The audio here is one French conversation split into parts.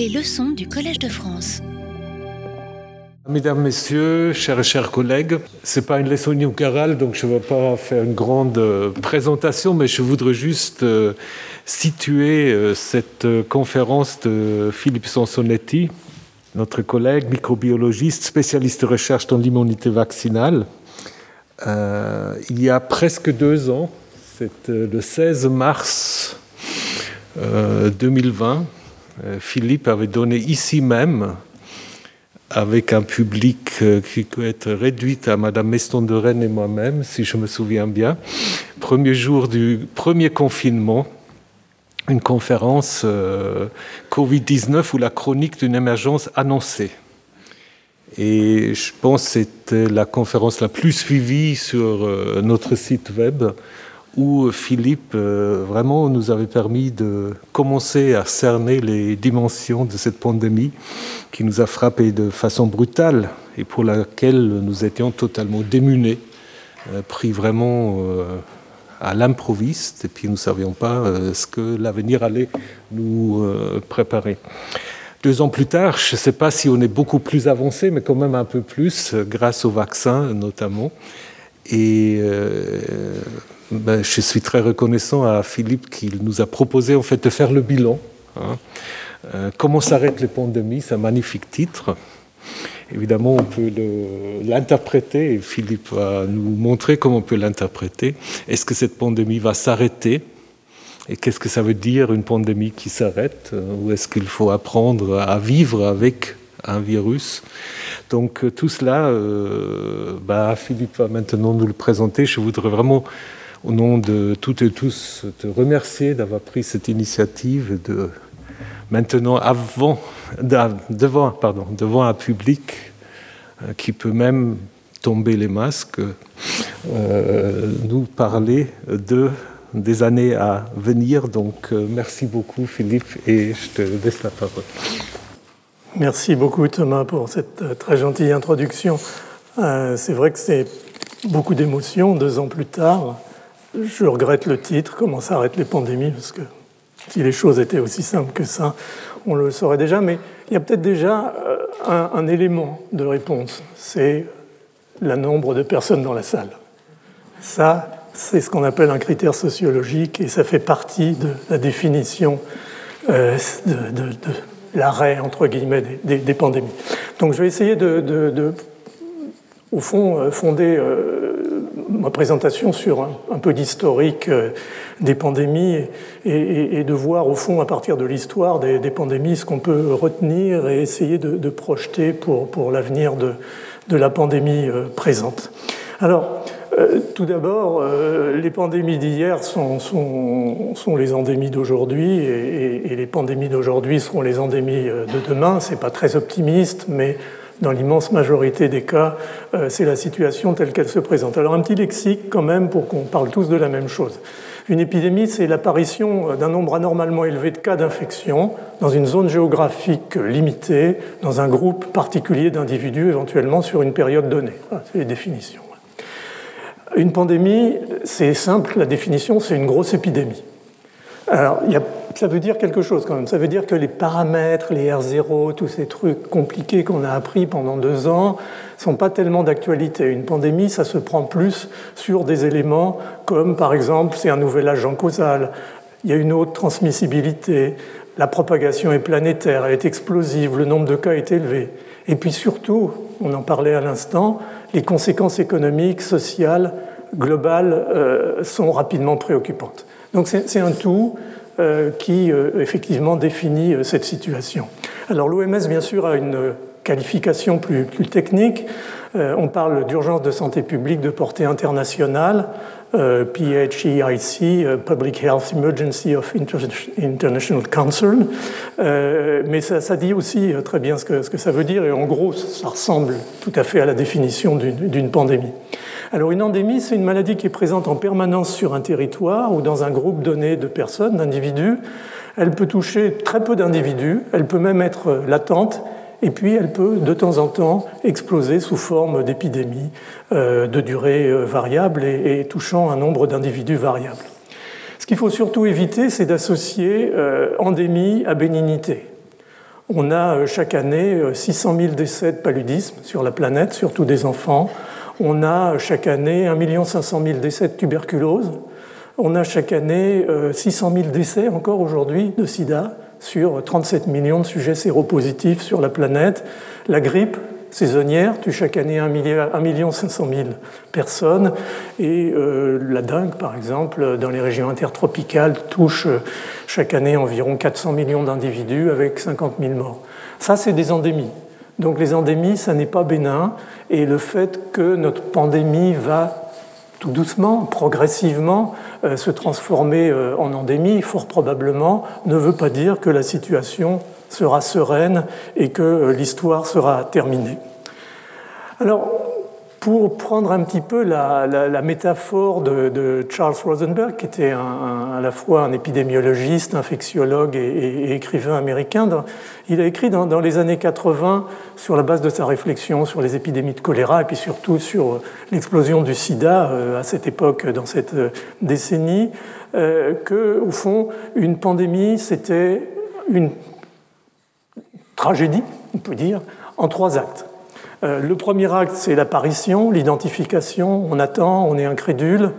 Les leçons du Collège de France. Mesdames, Messieurs, chers et chers collègues, ce n'est pas une leçon inaugurale, donc je ne vais pas faire une grande euh, présentation, mais je voudrais juste euh, situer euh, cette conférence de Philippe Sansonetti, notre collègue microbiologiste, spécialiste de recherche dans l'immunité vaccinale. il y a presque deux ans, c'est le 16 mars 2020, Philippe avait donné ici même avec un public euh, qui peut être réduit à Madame Meston de Rennes et moi-même, si je me souviens bien. Premier jour du premier confinement, une conférence euh, Covid-19 ou la chronique d'une émergence annoncée. Et je pense que c'était la conférence la plus suivie sur euh, notre site web où Philippe vraiment nous avait permis de commencer à cerner les dimensions de cette pandémie qui nous a frappés de façon brutale et pour laquelle nous étions totalement démunis, euh, pris vraiment euh, à l'improviste, et puis nous ne savions pas euh, ce que l'avenir allait nous préparer. Deux ans plus tard, je ne sais pas si on est beaucoup plus avancé, mais quand même un peu plus, grâce au vaccin notamment. Et ben, je suis très reconnaissant à Philippe qu'il nous a proposé en fait de faire le bilan. Hein, euh, comment s'arrêtent les pandémies C'est un magnifique titre. Évidemment, on peut l'interpréter, et Philippe va nous montrer comment on peut l'interpréter. Est-ce que cette pandémie va s'arrêter? Et qu'est-ce que ça veut dire une pandémie qui s'arrête? Ou est-ce qu'il faut apprendre à vivre avec un virus? Donc euh, tout cela, euh, bah, Philippe va maintenant nous le présenter. Je voudrais vraiment, au nom de toutes et tous, te remercier d'avoir pris cette initiative de maintenant avant, devant, pardon, devant un public euh, qui peut même tomber les masques, euh, nous parler de, des années à venir. Donc euh, merci beaucoup Philippe et je te laisse la parole. Merci beaucoup Thomas pour cette très gentille introduction. c'est vrai que c'est beaucoup d'émotions deux ans plus tard. Je regrette le titre, Comment s'arrêtent les pandémies, parce que si les choses étaient aussi simples que ça, on le saurait déjà, mais il y a peut-être déjà euh, un, élément de réponse, c'est le nombre de personnes dans la salle. Ça, c'est ce qu'on appelle un critère sociologique et ça fait partie de la définition euh, de, l'arrêt, entre guillemets, des, pandémies. Donc je vais essayer de, au fond, euh, fonder ma présentation sur un, peu d'historique euh, des pandémies et, de voir au fond à partir de l'histoire des, pandémies ce qu'on peut retenir et essayer de, projeter pour, l'avenir de, la pandémie euh, présente. Alors, euh, tout d'abord, les pandémies d'hier sont, les endémies d'aujourd'hui et, et, les pandémies d'aujourd'hui seront les endémies de demain. C'est pas très optimiste, mais dans l'immense majorité des cas, euh, c'est la situation telle qu'elle se présente. Alors un petit lexique quand même pour qu'on parle tous de la même chose. Une épidémie, c'est l'apparition d'un nombre anormalement élevé de cas d'infection dans une zone géographique limitée, dans un groupe particulier d'individus, éventuellement sur une période donnée. c'est les définitions. Une pandémie, c'est simple, la définition, c'est une grosse épidémie. Alors, ça veut dire quelque chose quand même. Ça veut dire que les paramètres, les R0, tous ces trucs compliqués qu'on a appris pendant deux ans, sont pas tellement d'actualité. Une pandémie, ça se prend plus sur des éléments comme, par exemple, c'est un nouvel agent causal, il y a une haute transmissibilité, la propagation est planétaire, elle est explosive, le nombre de cas est élevé. Et puis surtout, on en parlait à l'instant, les conséquences économiques, sociales, globales euh, sont rapidement préoccupantes. Donc c'est un tout euh, qui euh, effectivement définit euh, cette situation. Alors l'OMS bien sûr a une qualification plus, technique. on parle d'urgence de santé publique de portée internationale, PHEIC, Public Health Emergency of International Concern. mais ça, dit aussi très bien ce que ça veut dire, et en gros, ça ressemble tout à fait à la définition d'une pandémie. Alors une endémie, c'est une maladie qui est présente en permanence sur un territoire ou dans un groupe donné de personnes, d'individus. Elle peut toucher très peu d'individus, elle peut même être latente, et puis elle peut de temps en temps exploser sous forme d'épidémie euh, de durée euh, variable et, touchant un nombre d'individus variables. Ce qu'il faut surtout éviter, c'est d'associer euh, endémie à bénignité. On a chaque année 600 000 décès de paludisme sur la planète, surtout des enfants. On a chaque année 1 500 000 décès de tuberculose. On a chaque année 600 000 décès encore aujourd'hui de sida sur 37 millions de sujets séropositifs sur la planète. La grippe, saisonnière tue chaque année 1 million 500 000 personnes et euh, la dengue, par exemple, dans les régions intertropicales, touche euh, chaque année environ 400 millions d'individus avec 50 000 morts. Ça, c'est des endémies. Donc les endémies, ça n'est pas bénin et le fait que notre pandémie va tout doucement, progressivement, euh, se transformer en endémie, fort probablement, ne veut pas dire que la situation sera sereine et que euh, l'histoire sera terminée. Alors, pour prendre un petit peu la, métaphore de, Charles Rosenberg, qui était à la fois un épidémiologiste, infectiologue et, écrivain américain, il a écrit dans, les années 80, sur la base de sa réflexion sur les épidémies de choléra et puis surtout sur l'explosion du sida euh, à cette époque, dans cette euh, décennie, que, au fond, une pandémie, c'était une tragédie, on peut dire, en trois actes. Euh, le premier acte, c'est l'apparition, l'identification, on attend, on est incrédule.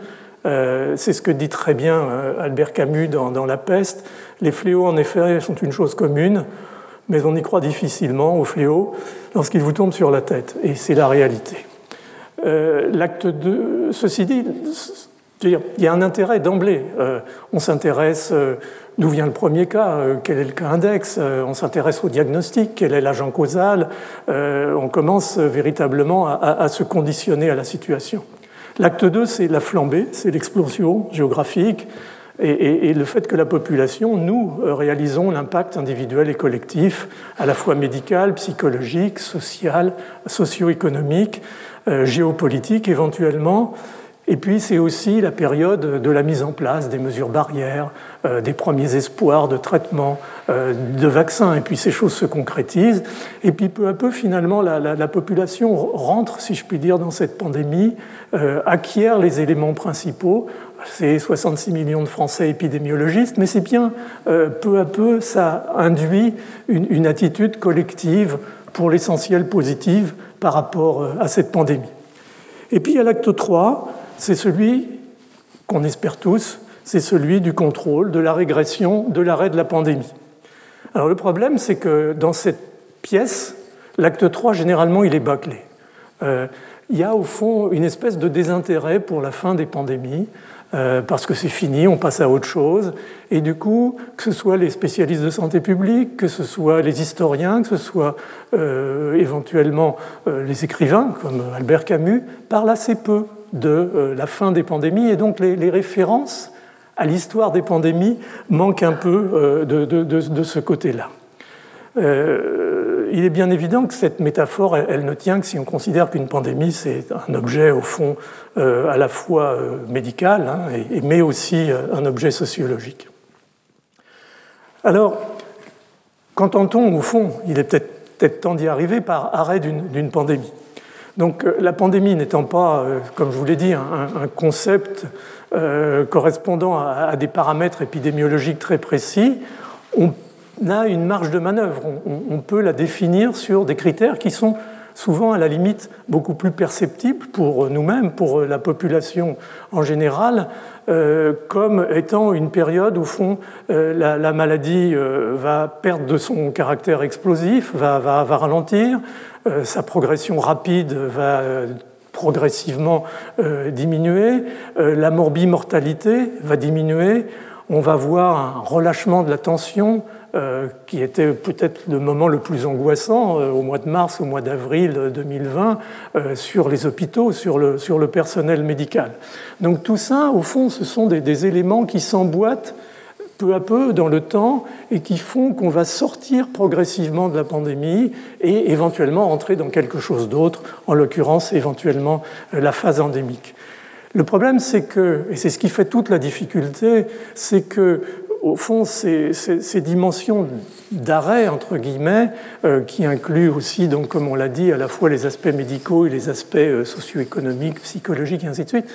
Euh, c'est ce que dit très bien euh, Albert Camus dans, La peste. Les fléaux, en effet, sont une chose commune, mais on y croit difficilement aux fléaux lorsqu'ils vous tombent sur la tête, et c'est la réalité. L'acte 2, ceci dit, il y a un intérêt d'emblée. on s'intéresse D'où vient le premier cas euh, Quel est le cas index euh, On s'intéresse au diagnostic, quel est l'agent causal euh, On commence véritablement à, se conditionner à la situation. L'acte 2, c'est la flambée, c'est l'explosion géographique et, le fait que la population, nous, réalisons l'impact individuel et collectif, à la fois médical, psychologique, social, socio-économique, géopolitique éventuellement, et puis c'est aussi la période de la mise en place des mesures barrières, euh, des premiers espoirs de traitement, euh, de vaccins. Et puis ces choses se concrétisent. Et puis peu à peu, finalement, la, population rentre, si je puis dire, dans cette pandémie, euh, acquiert les éléments principaux. C'est 66 millions de Français épidémiologistes, mais c'est bien, peu à peu, ça induit une, attitude collective pour l'essentiel positive par rapport à cette pandémie. Et puis à l'acte 3, c'est celui qu'on espère tous, c'est celui du contrôle, de la régression, de l'arrêt de la pandémie. Alors le problème, c'est que dans cette pièce, l'acte 3, généralement, il est bâclé. Euh, il y a au fond une espèce de désintérêt pour la fin des pandémies, euh, parce que c'est fini, on passe à autre chose. Et du coup, que ce soit les spécialistes de santé publique, que ce soit les historiens, que ce soit euh, éventuellement les écrivains, comme Albert Camus, parlent assez peu de euh, la fin des pandémies et donc les, références à l'histoire des pandémies manquent un peu euh, de, ce côté-là. Euh, il est bien évident que cette métaphore, elle, ne tient que si on considère qu'une pandémie, c'est un objet, au fond, à la fois médical, hein, mais aussi un objet sociologique. Alors, qu'entend-on, au fond? Il est peut-être temps d'y arriver par arrêt d'une pandémie. Donc euh, la pandémie n'étant pas, euh, comme je vous l'ai dit, un, concept euh, correspondant à, des paramètres épidémiologiques très précis, on a une marge de manœuvre. On, peut la définir sur des critères qui sont souvent à la limite beaucoup plus perceptibles pour nous-mêmes, pour la population en général, comme étant une période où fond, la, maladie va perdre de son caractère explosif, va, ralentir, sa progression rapide va euh, progressivement euh, diminuer, la morbimortalité va diminuer, on va voir un relâchement de la tension qui était peut-être le moment le plus angoissant au mois de mars, au mois d'avril 2020, sur les hôpitaux, sur le, personnel médical. Donc tout ça, au fond, ce sont des éléments qui s'emboîtent peu à peu dans le temps et qui font qu'on va sortir progressivement de la pandémie et éventuellement entrer dans quelque chose d'autre, en l'occurrence éventuellement euh, la phase endémique. Le problème, c'est que, et c'est ce qui fait toute la difficulté, c'est que au fond, ces, dimensions d'arrêt, entre guillemets, euh, qui incluent aussi, donc, comme on l'a dit, à la fois les aspects médicaux et les aspects euh, socio-économiques, psychologiques, et ainsi de suite,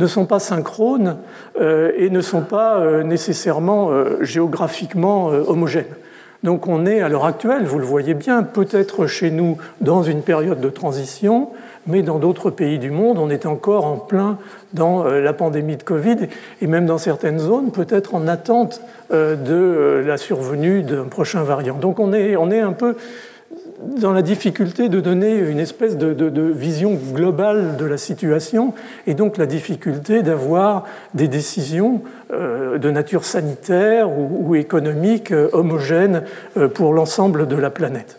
ne sont pas synchrones euh, et ne sont pas euh, nécessairement euh, géographiquement homogènes. Donc on est à l'heure actuelle, vous le voyez bien, peut-être chez nous dans une période de transition, mais dans d'autres pays du monde, on est encore en plein dans la pandémie de Covid et même dans certaines zones, peut-être en attente de la survenue d'un prochain variant. Donc on est, on est un peu dans la difficulté de donner une espèce de, vision globale de la situation et donc la difficulté d'avoir des décisions euh, de nature sanitaire ou, économique euh, homogènes euh, pour l'ensemble de la planète.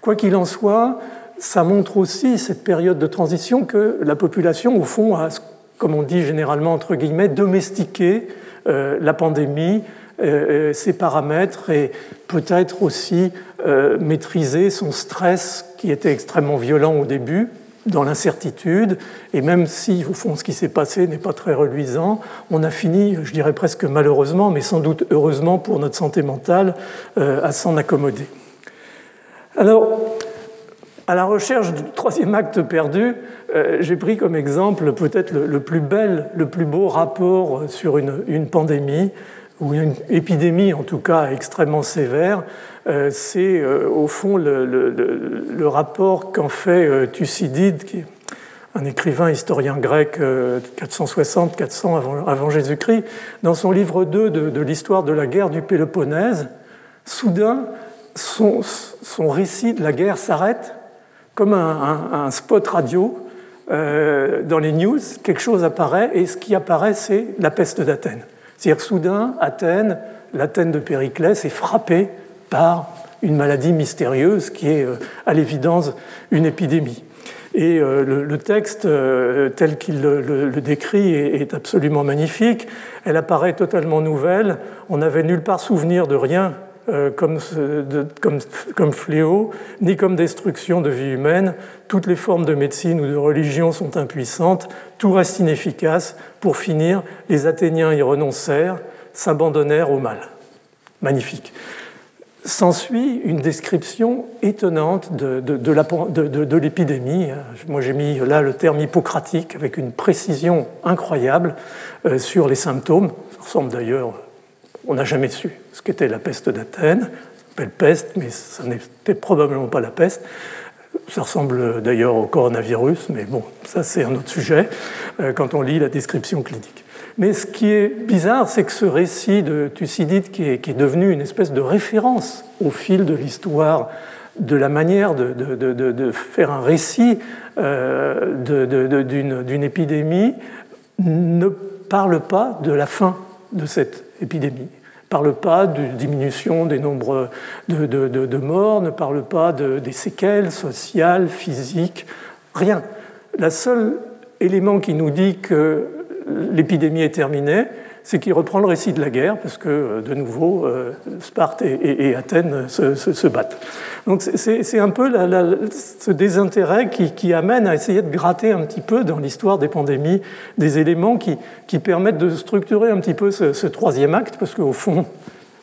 Quoi qu'il en soit, ça montre aussi cette période de transition que la population, au fond, a, comme on dit généralement entre guillemets, domestiqué la pandémie, ses paramètres et peut-être aussi euh, maîtriser son stress qui était extrêmement violent au début, dans l'incertitude, et même si, au fond, ce qui s'est passé n'est pas très reluisant, on a fini, je dirais presque malheureusement, mais sans doute heureusement pour notre santé mentale, euh, à s'en accommoder. Alors, à la recherche du troisième acte perdu, euh, j'ai pris comme exemple peut-être le, plus bel, le plus beau rapport sur une pandémie, ou une épidémie en tout cas extrêmement sévère, euh, c'est euh, au fond le, rapport qu'en fait euh, Thucydide, qui est un écrivain historien grec 460-400 avant, Jésus-Christ, dans son livre 2 de, l'histoire de la guerre du Péloponnèse, soudain, son, récit de la guerre s'arrête comme un, spot radio. dans les news, quelque chose apparaît et ce qui apparaît, c'est la peste d'Athènes. C'est-à-dire soudain, Athènes, l'Athènes de Périclès, est frappée par une maladie mystérieuse qui est euh, à l'évidence une épidémie. Et euh, le, texte, euh, tel qu'il le, décrit, est absolument magnifique. Elle apparaît totalement nouvelle. On n'avait nulle part souvenir de rien comme, comme, fléau, ni comme destruction de vie humaine. Toutes les formes de médecine ou de religion sont impuissantes. Tout reste inefficace. Pour finir, les Athéniens y renoncèrent, s'abandonnèrent au mal. Magnifique s'ensuit une description étonnante de, de, l'épidémie. Moi, j'ai mis là le terme hippocratique avec une précision incroyable euh, sur les symptômes. Ça ressemble d'ailleurs, on n'a jamais su ce qu'était la peste d'Athènes. S'appelle peste, mais ça n'était probablement pas la peste. Ça ressemble d'ailleurs au coronavirus, mais bon, ça c'est un autre sujet euh, quand on lit la description clinique. Mais ce qui est bizarre, c'est que ce récit de Thucydide, qui est, devenu une espèce de référence au fil de l'histoire, de la manière de, faire un récit euh, d'une épidémie, ne parle pas de la fin de cette épidémie ne parle pas de diminution des nombres de, morts, ne parle pas des séquelles sociales, physiques, rien. Le seul élément qui nous dit que l'épidémie est terminée, c'est qu'il reprend le récit de la guerre, parce que, euh, de nouveau, euh, Sparte et, Athènes se, battent. Donc c'est un peu ce désintérêt qui, amène à essayer de gratter un petit peu dans l'histoire des pandémies des éléments qui, permettent de structurer un petit peu ce, ce troisième acte, parce qu'au fond,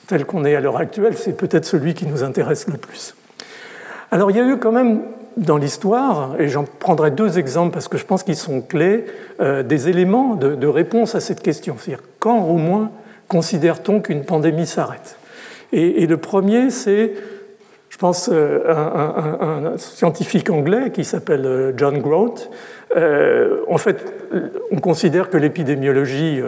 tel qu'on est à l'heure actuelle, c'est peut-être celui qui nous intéresse le plus. Alors il y a eu quand même dans l'histoire, et j'en prendrai deux exemples parce que je pense qu'ils sont clés, euh, des éléments de, réponse à cette question. C'est-à-dire quand au moins considère-t-on qu'une pandémie s'arrête? Et, le premier, c'est, je pense, euh, un, scientifique anglais qui s'appelle euh, John Grote. en fait, on considère que l'épidémiologie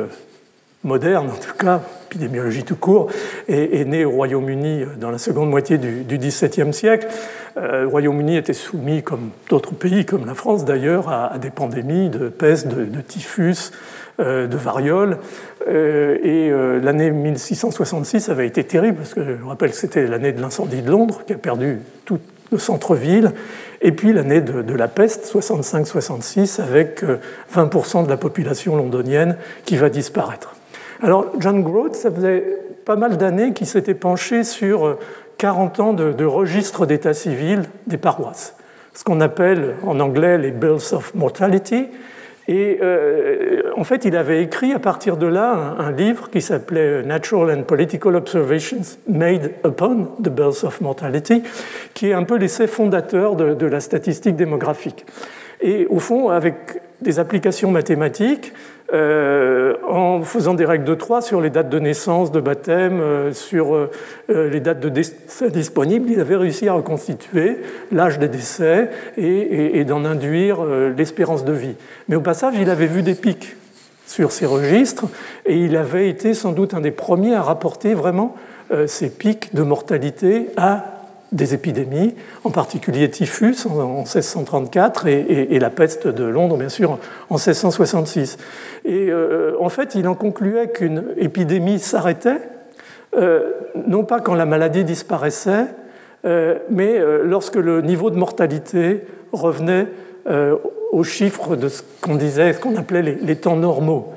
moderne, en tout cas, épidémiologie tout court, est, née au Royaume-Uni dans la seconde moitié du, XVIIe siècle. Euh, le Royaume-Uni était soumis, comme d'autres pays, comme la France d'ailleurs, à, des pandémies de peste, de, typhus, euh, de variole. Euh, et l'année 1666 avait été terrible, parce que je rappelle que c'était l'année de l'incendie de Londres, qui a perdu tout le centre-ville, et puis l'année de, de, la peste, 65-66, avec 20% de la population londonienne qui va disparaître. Alors, John Groth, ça faisait pas mal d'années qu'il s'était penché sur 40 ans de, registre d'état civil des paroisses, ce qu'on appelle en anglais les Bills of Mortality. Et euh, en fait, il avait écrit à partir de là un, livre qui s'appelait Natural and Political Observations Made Upon the Bills of Mortality, qui est un peu l'essai fondateur de, de la statistique démographique. Et au fond, avec des applications mathématiques, en faisant des règles de 3 sur les dates de naissance, de baptême, sur les dates de décès disponibles, il avait réussi à reconstituer l'âge des décès et, et d'en induire l'espérance de vie. Mais au passage, il avait vu des pics sur ces registres et il avait été sans doute un des premiers à rapporter vraiment ces pics de mortalité à des épidémies, en particulier typhus en 1634 et, la peste de Londres, bien sûr, en 1666. Et euh, en fait, il en concluait qu'une épidémie s'arrêtait, euh, non pas quand la maladie disparaissait, euh, mais lorsque le niveau de mortalité revenait aux chiffres de ce qu'on disait, ce qu'on appelait les temps normaux.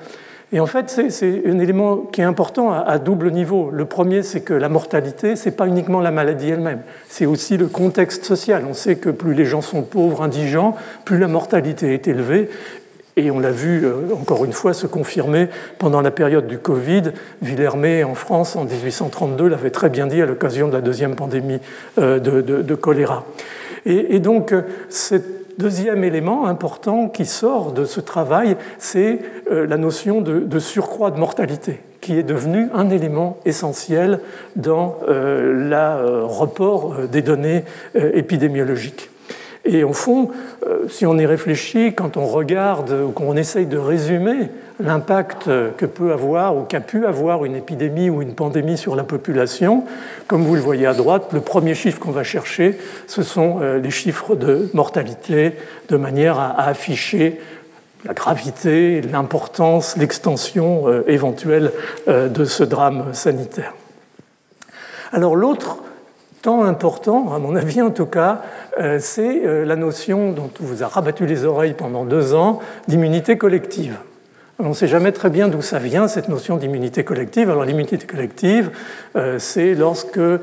Et en fait, c'est un élément qui est important à, double niveau. Le premier, c'est que la mortalité, ce n'est pas uniquement la maladie elle-même, c'est aussi le contexte social. On sait que plus les gens sont pauvres, indigents, plus la mortalité est élevée. Et on l'a vu, euh, encore une fois, se confirmer pendant la période du Covid. Villermé, en France, en 1832, l'avait très bien dit à l'occasion de la deuxième pandémie euh, de, choléra. Et, et donc, euh, cette Deuxième élément important qui sort de ce travail, c'est euh, la notion de, surcroît de mortalité, qui est devenu un élément essentiel dans euh, le euh, report des données épidémiologiques. Et au fond, si on y réfléchit, quand on regarde ou qu'on essaye de résumer l'impact que peut avoir ou qu'a pu avoir une épidémie ou une pandémie sur la population. Comme vous le voyez à droite, le premier chiffre qu'on va chercher, ce sont euh, les chiffres de mortalité, de manière à afficher la gravité, l'importance, l'extension euh, éventuelle euh, de ce drame sanitaire. Alors l'autre temps important, à mon avis en tout cas, c'est la notion dont on vous a rabattu les oreilles pendant deux ans d'immunité collective. On ne sait jamais très bien d'où ça vient, cette notion d'immunité collective. Alors l'immunité collective, euh, c'est lorsque euh,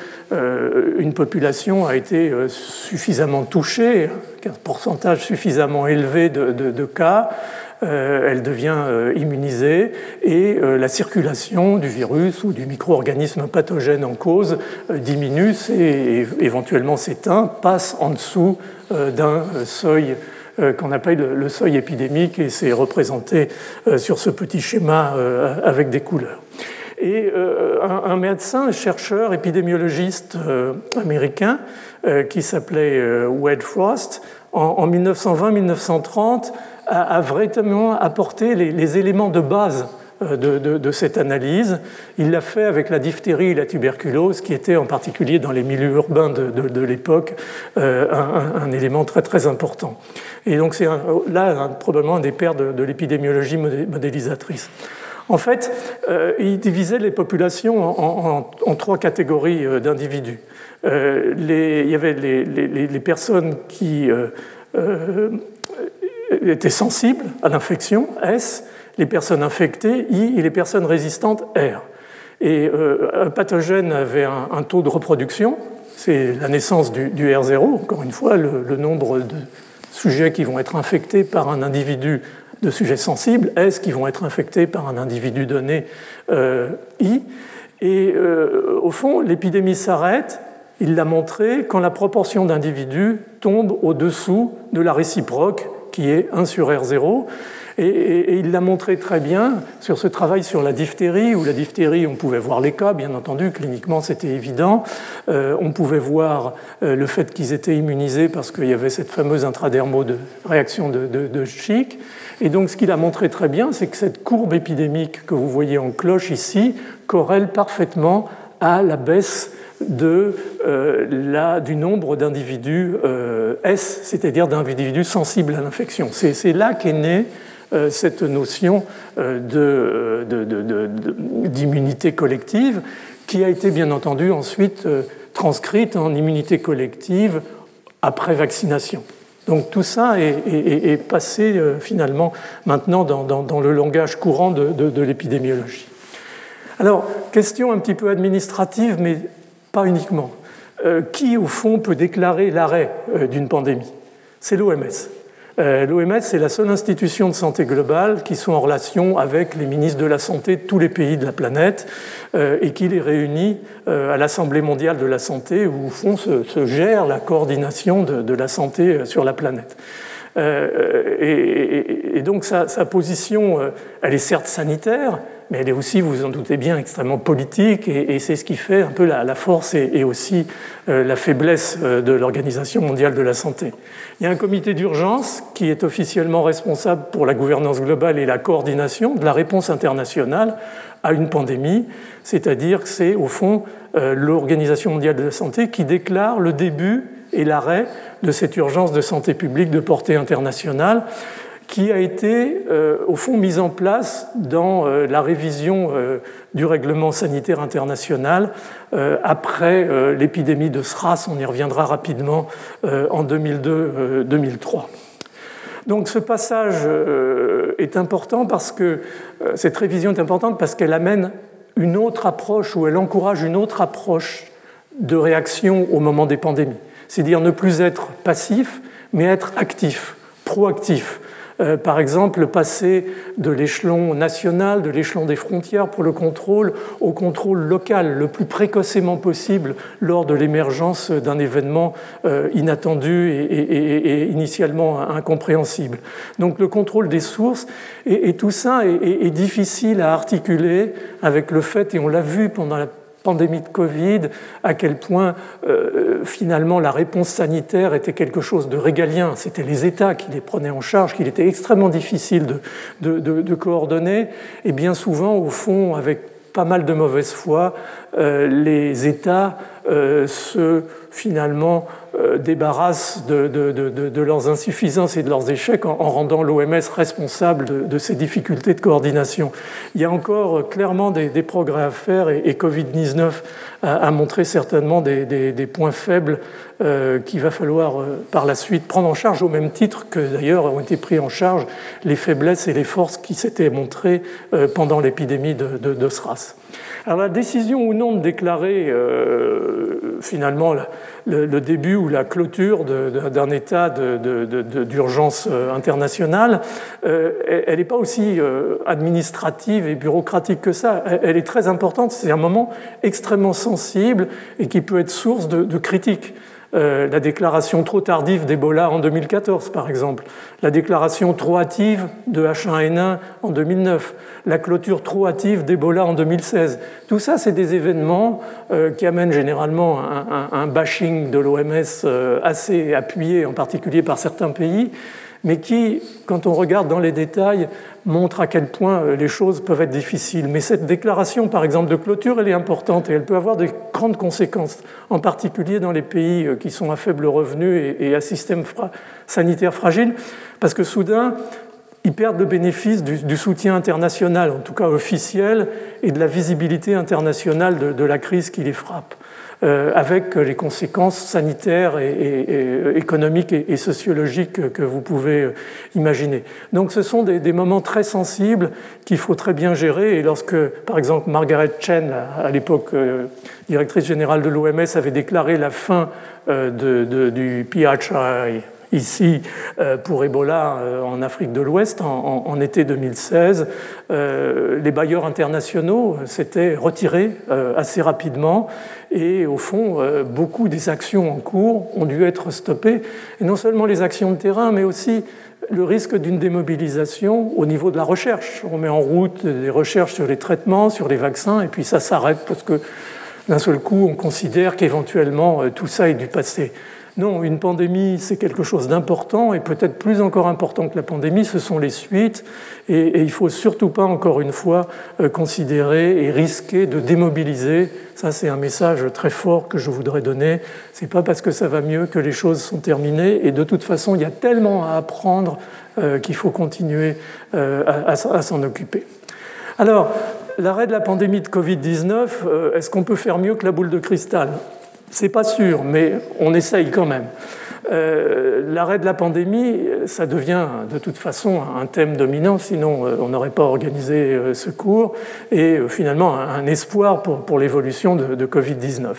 une population a été euh, suffisamment touchée, un pourcentage suffisamment élevé de, cas, elle devient immunisée et la circulation du virus ou du micro-organisme pathogène en cause diminue et éventuellement s'éteint, passe en dessous d'un seuil qu'on appelle le seuil épidémique et c'est représenté euh, sur ce petit schéma euh, avec des couleurs. Et un, médecin, un chercheur épidémiologiste américain qui s'appelait Wade Frost, en 1920-1930, a, vraiment apporté les, éléments de base de, cette analyse. Il l'a fait avec la diphtérie et la tuberculose, qui était en particulier dans les milieux urbains de, l'époque un, un, élément très très important. Et donc c'est là probablement un des pères de, l'épidémiologie modélisatrice. En fait, euh, il divisait les populations en, trois catégories euh, d'individus. Euh, il y avait les, personnes qui étaient sensibles à l'infection, S, les personnes infectées, I, et les personnes résistantes, R. Et un pathogène avait un, taux de reproduction, c'est la naissance du, R0, encore une fois, le nombre de sujets qui vont être infectés par un individu de sujets sensibles, S qui vont être infectés par un individu donné euh, I. Et euh, au fond, l'épidémie s'arrête, il l'a montré, quand la proportion d'individus tombe au-dessous de la réciproque, qui est 1 sur R0. Et, il l'a montré très bien sur ce travail sur la diphtérie, où la diphtérie, on pouvait voir les cas, bien entendu, cliniquement c'était évident. Euh, on pouvait voir euh, le fait qu'ils étaient immunisés parce qu'il y avait cette fameuse intradermo de réaction de, de, Chic. Et donc ce qu'il a montré très bien, c'est que cette courbe épidémique que vous voyez en cloche ici corrèle parfaitement à la baisse de, euh, la, du nombre d'individus S, c'est-à-dire d'individus sensibles à l'infection. C'est là qu'est né euh, cette notion euh, d'immunité collective qui a été bien entendu ensuite euh, transcrite en immunité collective après vaccination. Donc tout ça est, passé finalement maintenant dans, le langage courant de, l'épidémiologie. Alors, question un petit peu administrative, mais pas uniquement. qui, au fond, peut déclarer l'arrêt d'une pandémie? C'est l'OMS. Euh, L'OMS est la seule institution de santé globale qui soit en relation avec les ministres de la Santé de tous les pays de la planète euh, et qui les réunit euh, à l'Assemblée mondiale de la santé où au fond se, gère la coordination de, la santé sur la planète. et, donc sa, position, elle est certes sanitaire, mais elle est aussi, vous en doutez bien, extrêmement politique, et, c'est ce qui fait un peu la, force et, aussi la faiblesse de l'Organisation mondiale de la santé. Il y a un comité d'urgence qui est officiellement responsable pour la gouvernance globale et la coordination de la réponse internationale à une pandémie, c'est-à-dire que c'est au fond euh, l'Organisation mondiale de la santé qui déclare le début et l'arrêt de cette urgence de santé publique de portée internationale qui a été euh, au fond mise en place dans euh, la révision du règlement sanitaire international après l'épidémie de SRAS, on y reviendra rapidement en 2002-2003. Donc ce passage est important parce que cette révision est importante parce qu'elle amène une autre approche ou elle encourage une autre approche de réaction au moment des pandémies. C'est-à-dire ne plus être passif, mais être actif, proactif. Euh, par exemple, passer de l'échelon national, de l'échelon des frontières pour le contrôle au contrôle local le plus précocement possible lors de l'émergence d'un événement euh, inattendu et, initialement incompréhensible. Donc le contrôle des sources et, tout ça est, difficile à articuler avec le fait, et on l'a vu pendant la pandémie de Covid, à quel point euh, finalement la réponse sanitaire était quelque chose de régalien. C'était les États qui les prenaient en charge, qu'il était extrêmement difficile de, coordonner. Et bien souvent, au fond, avec pas mal de mauvaise foi, les États euh, se finalement euh, débarrassent de, leurs insuffisances et de leurs échecs en, rendant l'OMS responsable de, ces difficultés de coordination. Il y a encore clairement des, progrès à faire et, Covid-19 a, montré certainement des, points faibles qu'il va falloir par la suite prendre en charge au même titre que d'ailleurs ont été pris en charge les faiblesses et les forces qui s'étaient montrées pendant l'épidémie de, SRAS. Alors la décision ou non de déclarer euh, finalement le, début ou la clôture d'un état d'urgence euh, internationale, euh, elle n'est pas aussi administrative et bureaucratique que ça. Elle est très importante. C'est un moment extrêmement sensible et qui peut être source de critiques. Euh, la déclaration trop tardive d'Ebola en 2014, par exemple, la déclaration trop hâtive de H1N1 en 2009, la clôture trop hâtive d'Ebola en 2016. Tout ça, c'est des événements euh, qui amènent généralement un, bashing de l'OMS euh, assez appuyé, en particulier par certains pays, mais qui, quand on regarde dans les détails, montre à quel point euh, les choses peuvent être difficiles. Mais cette déclaration, par exemple, de clôture, elle est importante et elle peut avoir de grandes conséquences, en particulier dans les pays euh, qui sont à faible revenu et à système sanitaire fragile, parce que soudain, ils perdent le bénéfice du, soutien international, en tout cas officiel, et de la visibilité internationale de la crise qui les frappe. Euh, avec les conséquences sanitaires et, économiques et, sociologiques que vous pouvez euh, imaginer. Donc ce sont des, moments très sensibles qu'il faut très bien gérer. Et lorsque, par exemple, Margaret Chen, à l'époque euh, directrice générale de l'OMS, avait déclaré la fin du PHI, ici euh, pour Ebola euh, en Afrique de l'Ouest en, été 2016. Euh, les bailleurs internationaux s'étaient retirés assez rapidement et au fond, beaucoup des actions en cours ont dû être stoppées. Et non seulement les actions de terrain, mais aussi le risque d'une démobilisation au niveau de la recherche. On met en route des recherches sur les traitements, sur les vaccins, et puis ça s'arrête parce que d'un seul coup, on considère qu'éventuellement tout ça est du passé. Non, une pandémie, c'est quelque chose d'important et peut-être plus encore important que la pandémie, ce sont les suites. Et, il ne faut surtout pas, encore une fois, euh, considérer et risquer de démobiliser. Ça, c'est un message très fort que je voudrais donner. Ce n'est pas parce que ça va mieux que les choses sont terminées. Et de toute façon, il y a tellement à apprendre euh, qu'il faut continuer euh, à s'en occuper. Alors, l'arrêt de la pandémie de Covid-19, est-ce qu'on peut faire mieux que la boule de cristal? C'est pas sûr, mais on essaye quand même. Euh, l'arrêt de la pandémie, ça devient de toute façon un thème dominant, sinon euh, on n'aurait pas organisé euh, ce cours, et finalement un espoir pour, l'évolution de, Covid-19.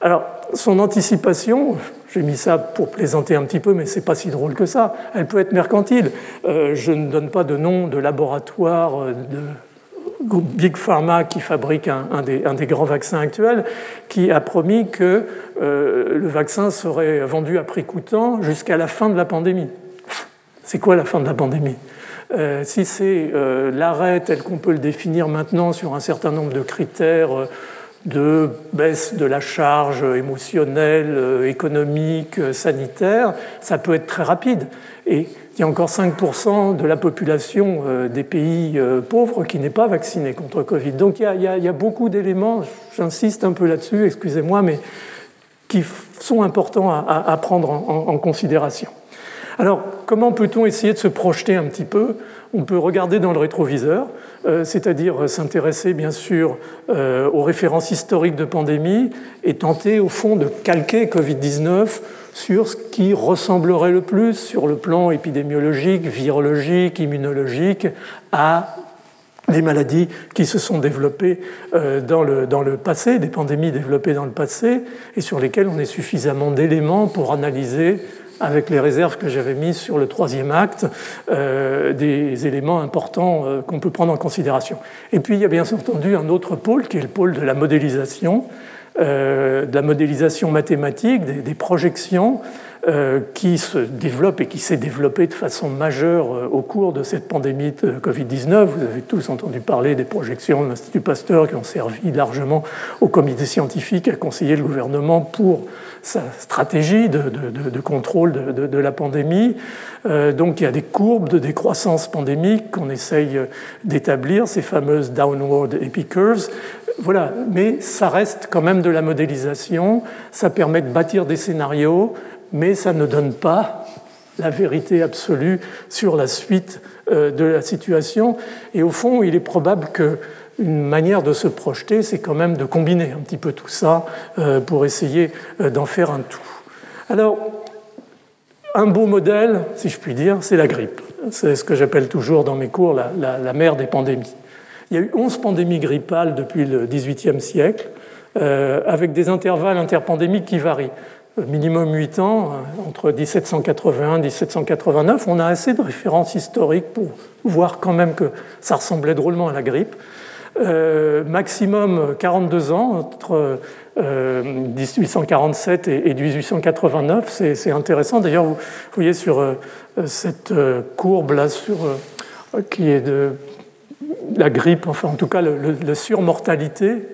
Alors, son anticipation, j'ai mis ça pour plaisanter un petit peu, mais c'est pas si drôle que ça. Elle peut être mercantile. je ne donne pas de nom de laboratoire, de Big Pharma, qui fabrique un, des, grands vaccins actuels, qui a promis que euh, le vaccin serait vendu à prix coûtant jusqu'à la fin de la pandémie. C'est quoi la fin de la pandémie? Euh, Si c'est euh, l'arrêt tel qu'on peut le définir maintenant sur un certain nombre de critères de baisse de la charge émotionnelle, économique, sanitaire, ça peut être très rapide. Et il y a encore 5% de la population des pays pauvres qui n'est pas vaccinée contre Covid. Donc il y a, beaucoup d'éléments, j'insiste un peu là-dessus, excusez-moi, mais qui sont importants à, prendre en, considération. Alors, comment peut-on essayer de se projeter un petit peu? On peut regarder dans le rétroviseur, euh, c'est-à-dire s'intéresser bien sûr euh, aux références historiques de pandémie et tenter au fond de calquer Covid-19 sur ce qui ressemblerait le plus sur le plan épidémiologique, virologique, immunologique à des maladies qui se sont développées euh, dans le, dans le passé, des pandémies développées dans le passé, et sur lesquelles on a suffisamment d'éléments pour analyser, avec les réserves que j'avais mises sur le troisième acte, euh, des éléments importants euh, qu'on peut prendre en considération. Et puis il y a bien entendu un autre pôle qui est le pôle de la modélisation, de la modélisation mathématique, des, projections euh, qui se développe et qui s'est développé de façon majeure euh, au cours de cette pandémie de Covid-19. Vous avez tous entendu parler des projections de l'Institut Pasteur qui ont servi largement au comité scientifique à conseiller le gouvernement pour sa stratégie de, contrôle de, la pandémie. Euh, donc il y a des courbes de décroissance pandémique qu'on essaye d'établir, ces fameuses downward epic curves. Voilà, mais ça reste quand même de la modélisation, ça permet de bâtir des scénarios, mais ça ne donne pas la vérité absolue sur la suite euh, de la situation. Et au fond, il est probable qu'une manière de se projeter, c'est quand même de combiner un petit peu tout ça euh, pour essayer euh, d'en faire un tout. Alors, un beau modèle, si je puis dire, c'est la grippe. C'est ce que j'appelle toujours dans mes cours la, la, mère des pandémies. Il y a eu 11 pandémies grippales depuis le XVIIIe siècle, avec des intervalles interpandémiques qui varient minimum 8 ans, euh, entre 1781 et 1789. On a assez de références historiques pour voir quand même que ça ressemblait drôlement à la grippe. Euh, maximum 42 ans, entre 1847 euh, et, 1889. C'est intéressant. D'ailleurs, vous voyez sur cette courbe-là, sur, qui est de la grippe, enfin en tout cas la surmortalité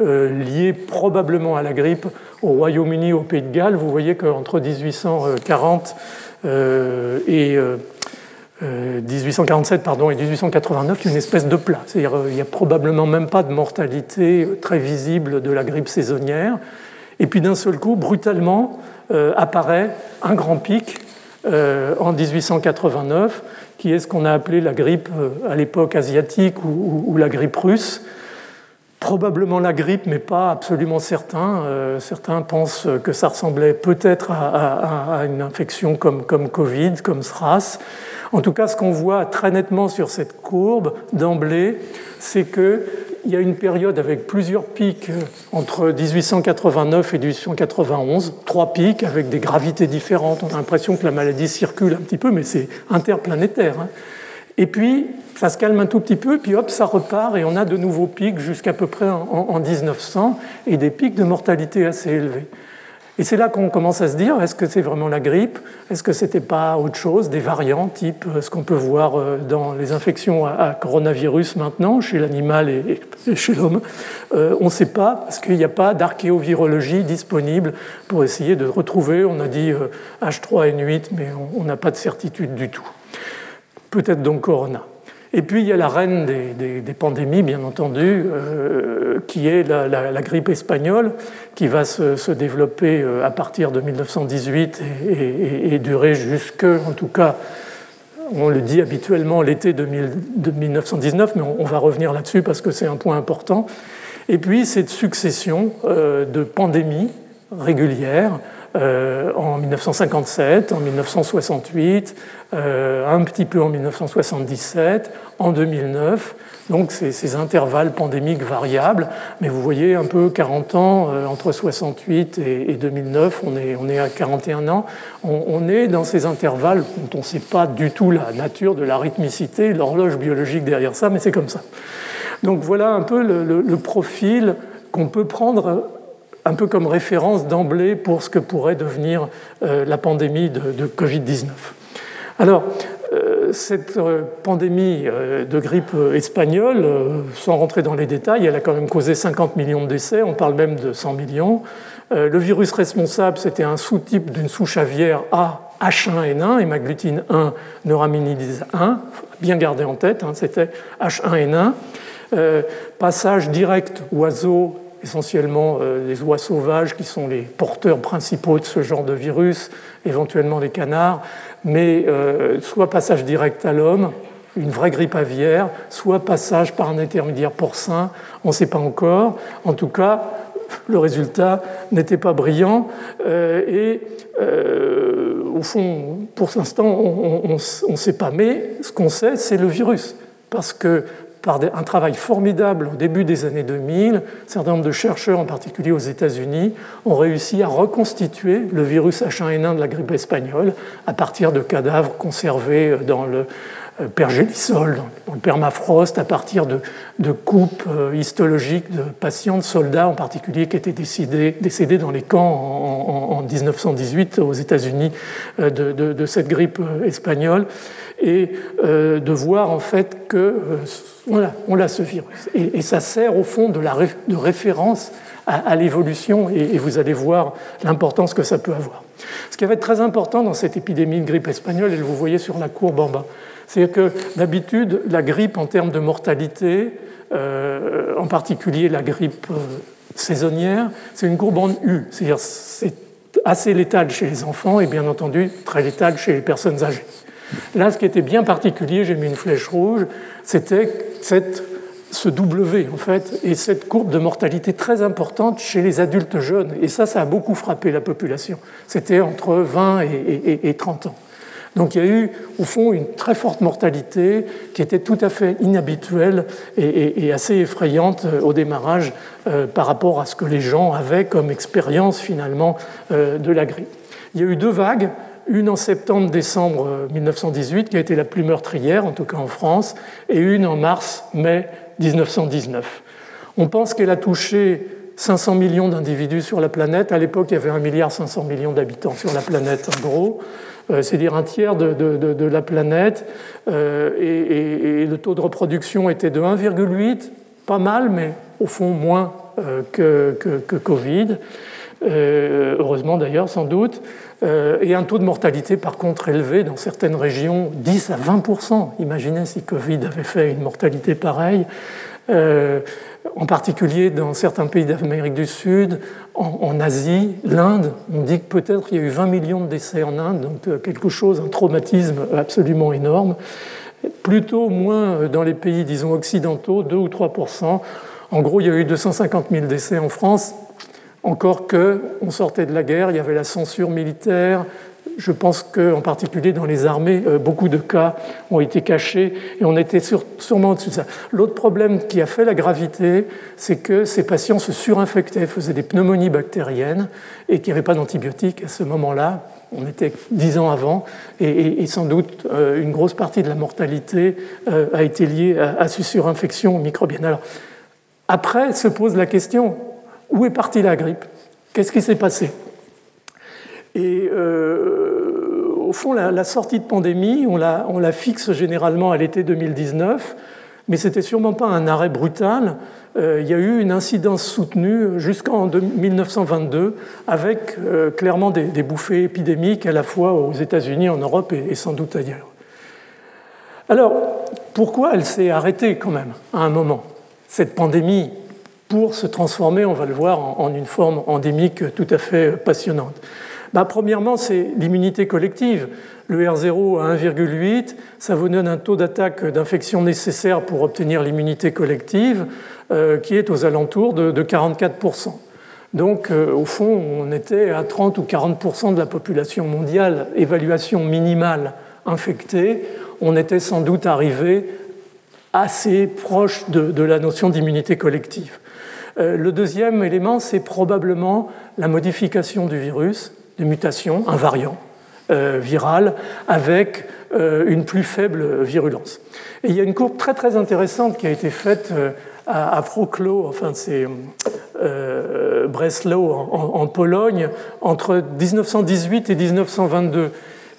liée probablement à la grippe au Royaume-Uni, au Pays de Galles, vous voyez qu'entre 1840 euh, et 1847 euh, pardon, et 1889, il y a une espèce de plat. C'est-à-dire il n'y a probablement même pas de mortalité très visible de la grippe saisonnière. Et puis d'un seul coup, brutalement, euh, apparaît un grand pic en 1889, qui est ce qu'on a appelé la grippe à l'époque asiatique ou la grippe russe, Probablement la grippe, mais pas absolument certain. Euh, certains pensent que ça ressemblait peut-être à, une infection comme, comme Covid, comme SRAS. En tout cas, ce qu'on voit très nettement sur cette courbe d'emblée, c'est qu'il y a une période avec plusieurs pics entre 1889 et 1891, trois pics avec des gravités différentes. On a l'impression que la maladie circule un petit peu, mais c'est interplanétaire. Hein. Et puis, ça se calme un tout petit peu, puis hop, ça repart, et on a de nouveaux pics jusqu'à peu près en, 1900, et des pics de mortalité assez élevés. Et c'est là qu'on commence à se dire, est-ce que c'est vraiment la grippe? Est-ce que c'était pas autre chose, des variants, type euh, ce qu'on peut voir euh, dans les infections à coronavirus maintenant, chez l'animal et chez l'homme? Euh, On ne sait pas, parce qu'il n'y a pas d'archéovirologie disponible pour essayer de retrouver, on a dit H3N8, mais on n'a pas de certitude du tout. Peut-être donc Corona. Et puis il y a la reine des, pandémies, bien entendu, euh, qui est la, grippe espagnole, qui va se, développer euh, à partir de 1918 et, durer jusque, en tout cas, on le dit habituellement, l'été de, 1919, mais on, va revenir là-dessus parce que c'est un point important. Et puis cette succession euh, de pandémies régulières en 1957, en 1968, euh, un petit peu en 1977, en 2009. Donc ces, ces, intervalles pandémiques variables, mais vous voyez un peu 40 ans, euh, entre 68 et, 2009, on est, on est à 41 ans, on, est dans ces intervalles dont on ne sait pas du tout la nature de la rythmicité, l'horloge biologique derrière ça, mais c'est comme ça. Donc voilà un peu le, profil qu'on peut prendre un peu comme référence d'emblée pour ce que pourrait devenir euh, la pandémie de, de Covid-19. Alors, cette pandémie de grippe espagnole, sans rentrer dans les détails, elle a quand même causé 50 millions de décès, on parle même de 100 millions. Le virus responsable, c'était un sous-type d'une souche aviaire A H1N1, hémagglutine 1, neuraminidase 1, bien garder en tête, hein, c'était H1N1. Euh, passage direct oiseaux, essentiellement euh, les oies sauvages qui sont les porteurs principaux de ce genre de virus, éventuellement les canards, mais euh, soit passage direct à l'homme, une vraie grippe aviaire, soit passage par un intermédiaire porcin, on ne sait pas encore. En tout cas, le résultat n'était pas brillant. Euh, et euh, au fond, pour l'instant, on ne sait pas. Mais ce qu'on sait, c'est le virus. Parce que par un travail formidable au début des années 2000, un certain nombre de chercheurs, en particulier aux États-Unis, ont réussi à reconstituer le virus H1N1 de la grippe espagnole à partir de cadavres conservés dans le, euh, pergélisol, dans le permafrost, à partir de, coupes euh, histologiques de patients, de soldats en particulier, qui étaient décédés, dans les camps en, 1918 aux États-Unis euh, de, cette grippe espagnole, et de voir en fait que on a ce virus. Et, ça sert au fond de, référence à, l'évolution, et, vous allez voir l'importance que ça peut avoir. Ce qui va être très important dans cette épidémie de grippe espagnole, et vous voyez sur la courbe en bas, c'est que d'habitude, la grippe en termes de mortalité, euh, en particulier la grippe euh, saisonnière, c'est une courbe en U, c'est-à-dire c'est assez létal chez les enfants et bien entendu très létal chez les personnes âgées. Là, ce qui était bien particulier, j'ai mis une flèche rouge, c'était ce W en fait, et cette courbe de mortalité très importante chez les adultes jeunes. Et ça, ça a beaucoup frappé la population. C'était entre 20 et 30 ans. Donc il y a eu, au fond, une très forte mortalité qui était tout à fait inhabituelle et, assez effrayante euh, au démarrage euh, par rapport à ce que les gens avaient comme expérience finalement euh, de la grippe. Il y a eu deux vagues, une en septembre-décembre 1918 qui a été la plus meurtrière, en tout cas en France, et une en mars-mai 1919. On pense qu'elle a touché 500 millions d'individus sur la planète. À l'époque, il y avait 1,5 milliard d'habitants sur la planète, en gros. Euh, c'est-à-dire un tiers de, la planète, euh, et, le taux de reproduction était de 1,8, pas mal, mais au fond moins euh, que, Covid. Heureusement d'ailleurs, sans doute, et un taux de mortalité par contre élevé dans certaines régions, 10 à 20 Imaginez si Covid avait fait une mortalité pareille en particulier dans certains pays d'Amérique du Sud, en, Asie, l'Inde. On dit que peut-être il y a eu 20 millions de décès en Inde, donc euh, quelque chose, un traumatisme absolument énorme. Plutôt moins euh, dans les pays, disons, occidentaux, 2 ou 3 En gros, il y a eu 250 000 décès en France. Encore que, on sortait de la guerre, il y avait la censure militaire, je pense qu'en particulier dans les armées, euh, beaucoup de cas ont été cachés et on était sûrement au-dessus de ça. L'autre problème qui a fait la gravité, c'est que ces patients se surinfectaient, faisaient des pneumonies bactériennes et qu'il n'y avait pas d'antibiotiques à ce moment-là. On était dix ans avant et, sans doute euh, une grosse partie de la mortalité euh, a été liée à, ces surinfections microbiennes. Alors, après se pose la question, où est partie la grippe? Qu'est-ce qui s'est passé? Et euh, au fond, la, sortie de pandémie, on la, fixe généralement à l'été 2019, mais c'était sûrement pas un arrêt brutal. Euh, il y a eu une incidence soutenue jusqu'en 1922, avec euh, clairement des, bouffées épidémiques à la fois aux États-Unis, en Europe et, sans doute ailleurs. Alors, pourquoi elle s'est arrêtée quand même à un moment, cette pandémie, pour se transformer, on va le voir, en une forme endémique tout à fait passionnante bah, Premièrement, c'est l'immunité collective. Le R0 à 1,8, ça vous donne un taux d'attaque d'infection nécessaire pour obtenir l'immunité collective euh, qui est aux alentours de, 44%. Donc, euh, au fond, on était à 30 ou 40% de la population mondiale, évaluation minimale infectée. On était sans doute arrivé assez proche de, la notion d'immunité collective. Euh, le deuxième élément, c'est probablement la modification du virus de mutation, un variant euh, viral avec euh, une plus faible virulence. Et il y a une courbe très très intéressante qui a été faite à, à enfin c'est Breslau en, Pologne, entre 1918 et 1922.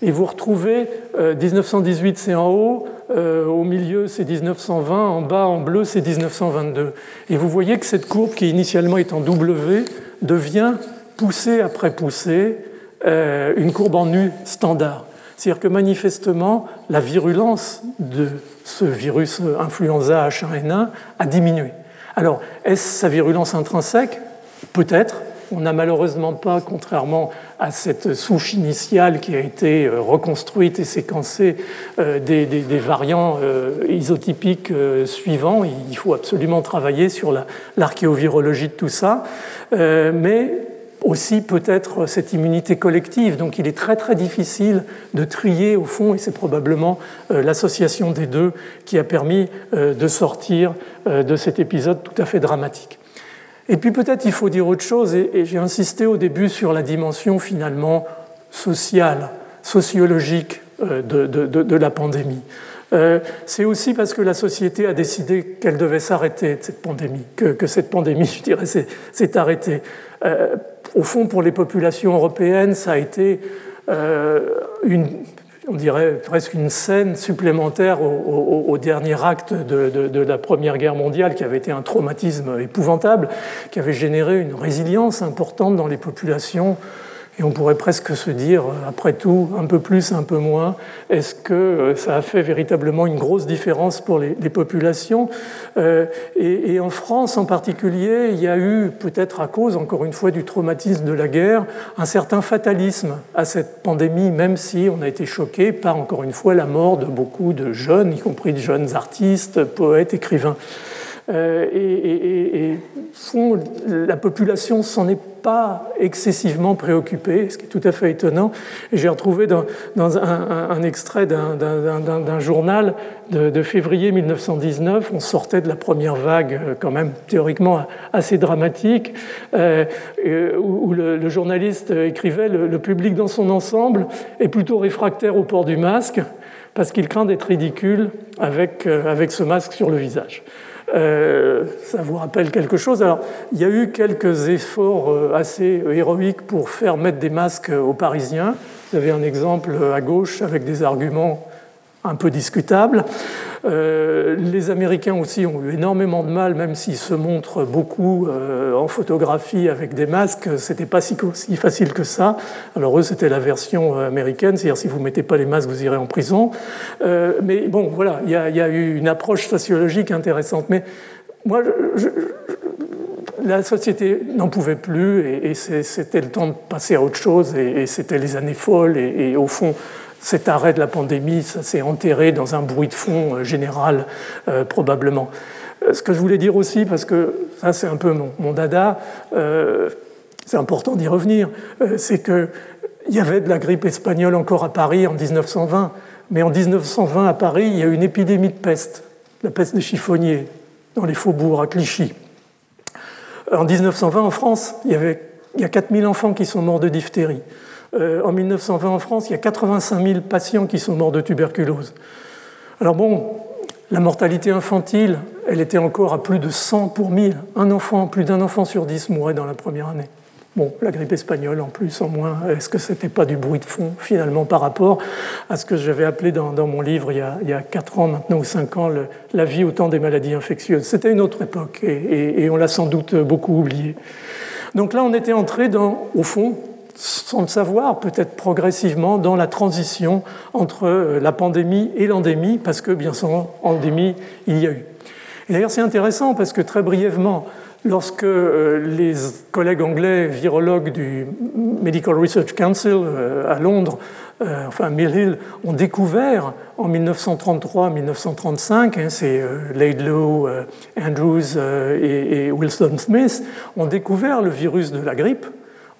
Et vous retrouvez 1918, c'est en haut, au milieu, c'est 1920, en bas, en bleu, c'est 1922. Et vous voyez que cette courbe, qui initialement est en W, devient poussée après poussée une courbe en U standard. C'est-à-dire que manifestement, la virulence de ce virus influenza H1N1 a diminué. Alors, est-ce sa virulence intrinsèque? Peut-être. On n'a malheureusement pas, contrairement à cette souche initiale qui a été euh, reconstruite et séquencée, euh, des, variants euh, isotypiques suivants. Il faut absolument travailler sur l'archéovirologie de tout ça. Mais aussi peut-être cette immunité collective. Donc il est très très difficile de trier au fond, et c'est probablement l'association des deux qui a permis de sortir de cet épisode tout à fait dramatique. Et puis peut-être il faut dire autre chose, et j'ai insisté au début sur la dimension finalement sociale, sociologique de, la pandémie. c'est aussi parce que la société a décidé qu'elle devait s'arrêter de cette pandémie, que, cette pandémie, je dirais, s'est arrêtée au fond, pour les populations européennes, ça a été euh, une, on dirait presque une scène supplémentaire au, dernier acte de, la Première Guerre mondiale, qui avait été un traumatisme épouvantable, qui avait généré une résilience importante dans les populations et on pourrait presque se dire, après tout, un peu plus, un peu moins, est-ce que euh, ça a fait véritablement une grosse différence pour les, populations euh, et, en France en particulier, il y a eu, peut-être à cause, encore une fois, du traumatisme de la guerre, un certain fatalisme à cette pandémie, même si on a été choqué par, encore une fois, la mort de beaucoup de jeunes, y compris de jeunes artistes, poètes, écrivains. Euh, et, et, fond, la population s'en est pas excessivement préoccupée, ce qui est tout à fait étonnant. J'ai retrouvé dans, un, extrait d'un journal de, février 1919, on sortait de la première vague, euh, quand même théoriquement assez dramatique, euh, où, le, journaliste écrivait le, public dans son ensemble est plutôt réfractaire au port du masque parce qu'il craint d'être ridicule avec, avec ce masque sur le visage. Euh, ça vous rappelle quelque chose? Alors, il y a eu quelques efforts euh, assez héroïques pour faire mettre des masques aux Parisiens. Vous avez un exemple à gauche avec des arguments un peu discutable. Euh, les Américains aussi ont eu énormément de mal, même s'ils se montrent beaucoup euh, en photographie avec des masques, c'était pas si, facile que ça. Alors eux, c'était la version euh, américaine, c'est-à-dire si vous mettez pas les masques, vous irez en prison. mais bon, voilà, il y, a eu une approche sociologique intéressante. Mais moi, la société n'en pouvait plus et, c'était le temps de passer à autre chose et, c'était les années folles et, au fond cet arrêt de la pandémie, ça s'est enterré dans un bruit de fond euh, général, euh, probablement. Euh, ce que je voulais dire aussi, parce que ça c'est un peu mon, dada, c'est important d'y revenir, c'est qu'il y avait de la grippe espagnole encore à Paris en 1920, mais en 1920 à Paris, il y a eu une épidémie de peste, la peste des chiffonniers, dans les faubourgs à Clichy. En 1920 en France, il y, avait, il y a 4000 enfants qui sont morts de diphtérie. Euh, en 1920 en France, il y a 85 000 patients qui sont morts de tuberculose. Alors bon, la mortalité infantile, elle était encore à plus de 100 pour 1000. Un enfant, plus d'un enfant sur 10 mourait dans la première année. Bon, la grippe espagnole en plus, en moins, est-ce que ce n'était pas du bruit de fond finalement par rapport à ce que j'avais appelé dans, mon livre il y, a, il 4 ans maintenant ou 5 ans, la vie au temps des maladies infectieuses? C'était une autre époque et, et on l'a sans doute beaucoup oublié. Donc là, on était entré dans, au fond, sans le savoir, peut-être progressivement, dans la transition entre euh, la pandémie et l'endémie, parce que bien sûr, endémie, il y a eu. Et d'ailleurs, c'est intéressant parce que très brièvement, lorsque euh, les collègues anglais virologues du Medical Research Council euh, à Londres, enfin Mill Hill, ont découvert en 1933-1935, hein, c'est Laidlaw, Andrews et Wilson Smith, ont découvert le virus de la grippe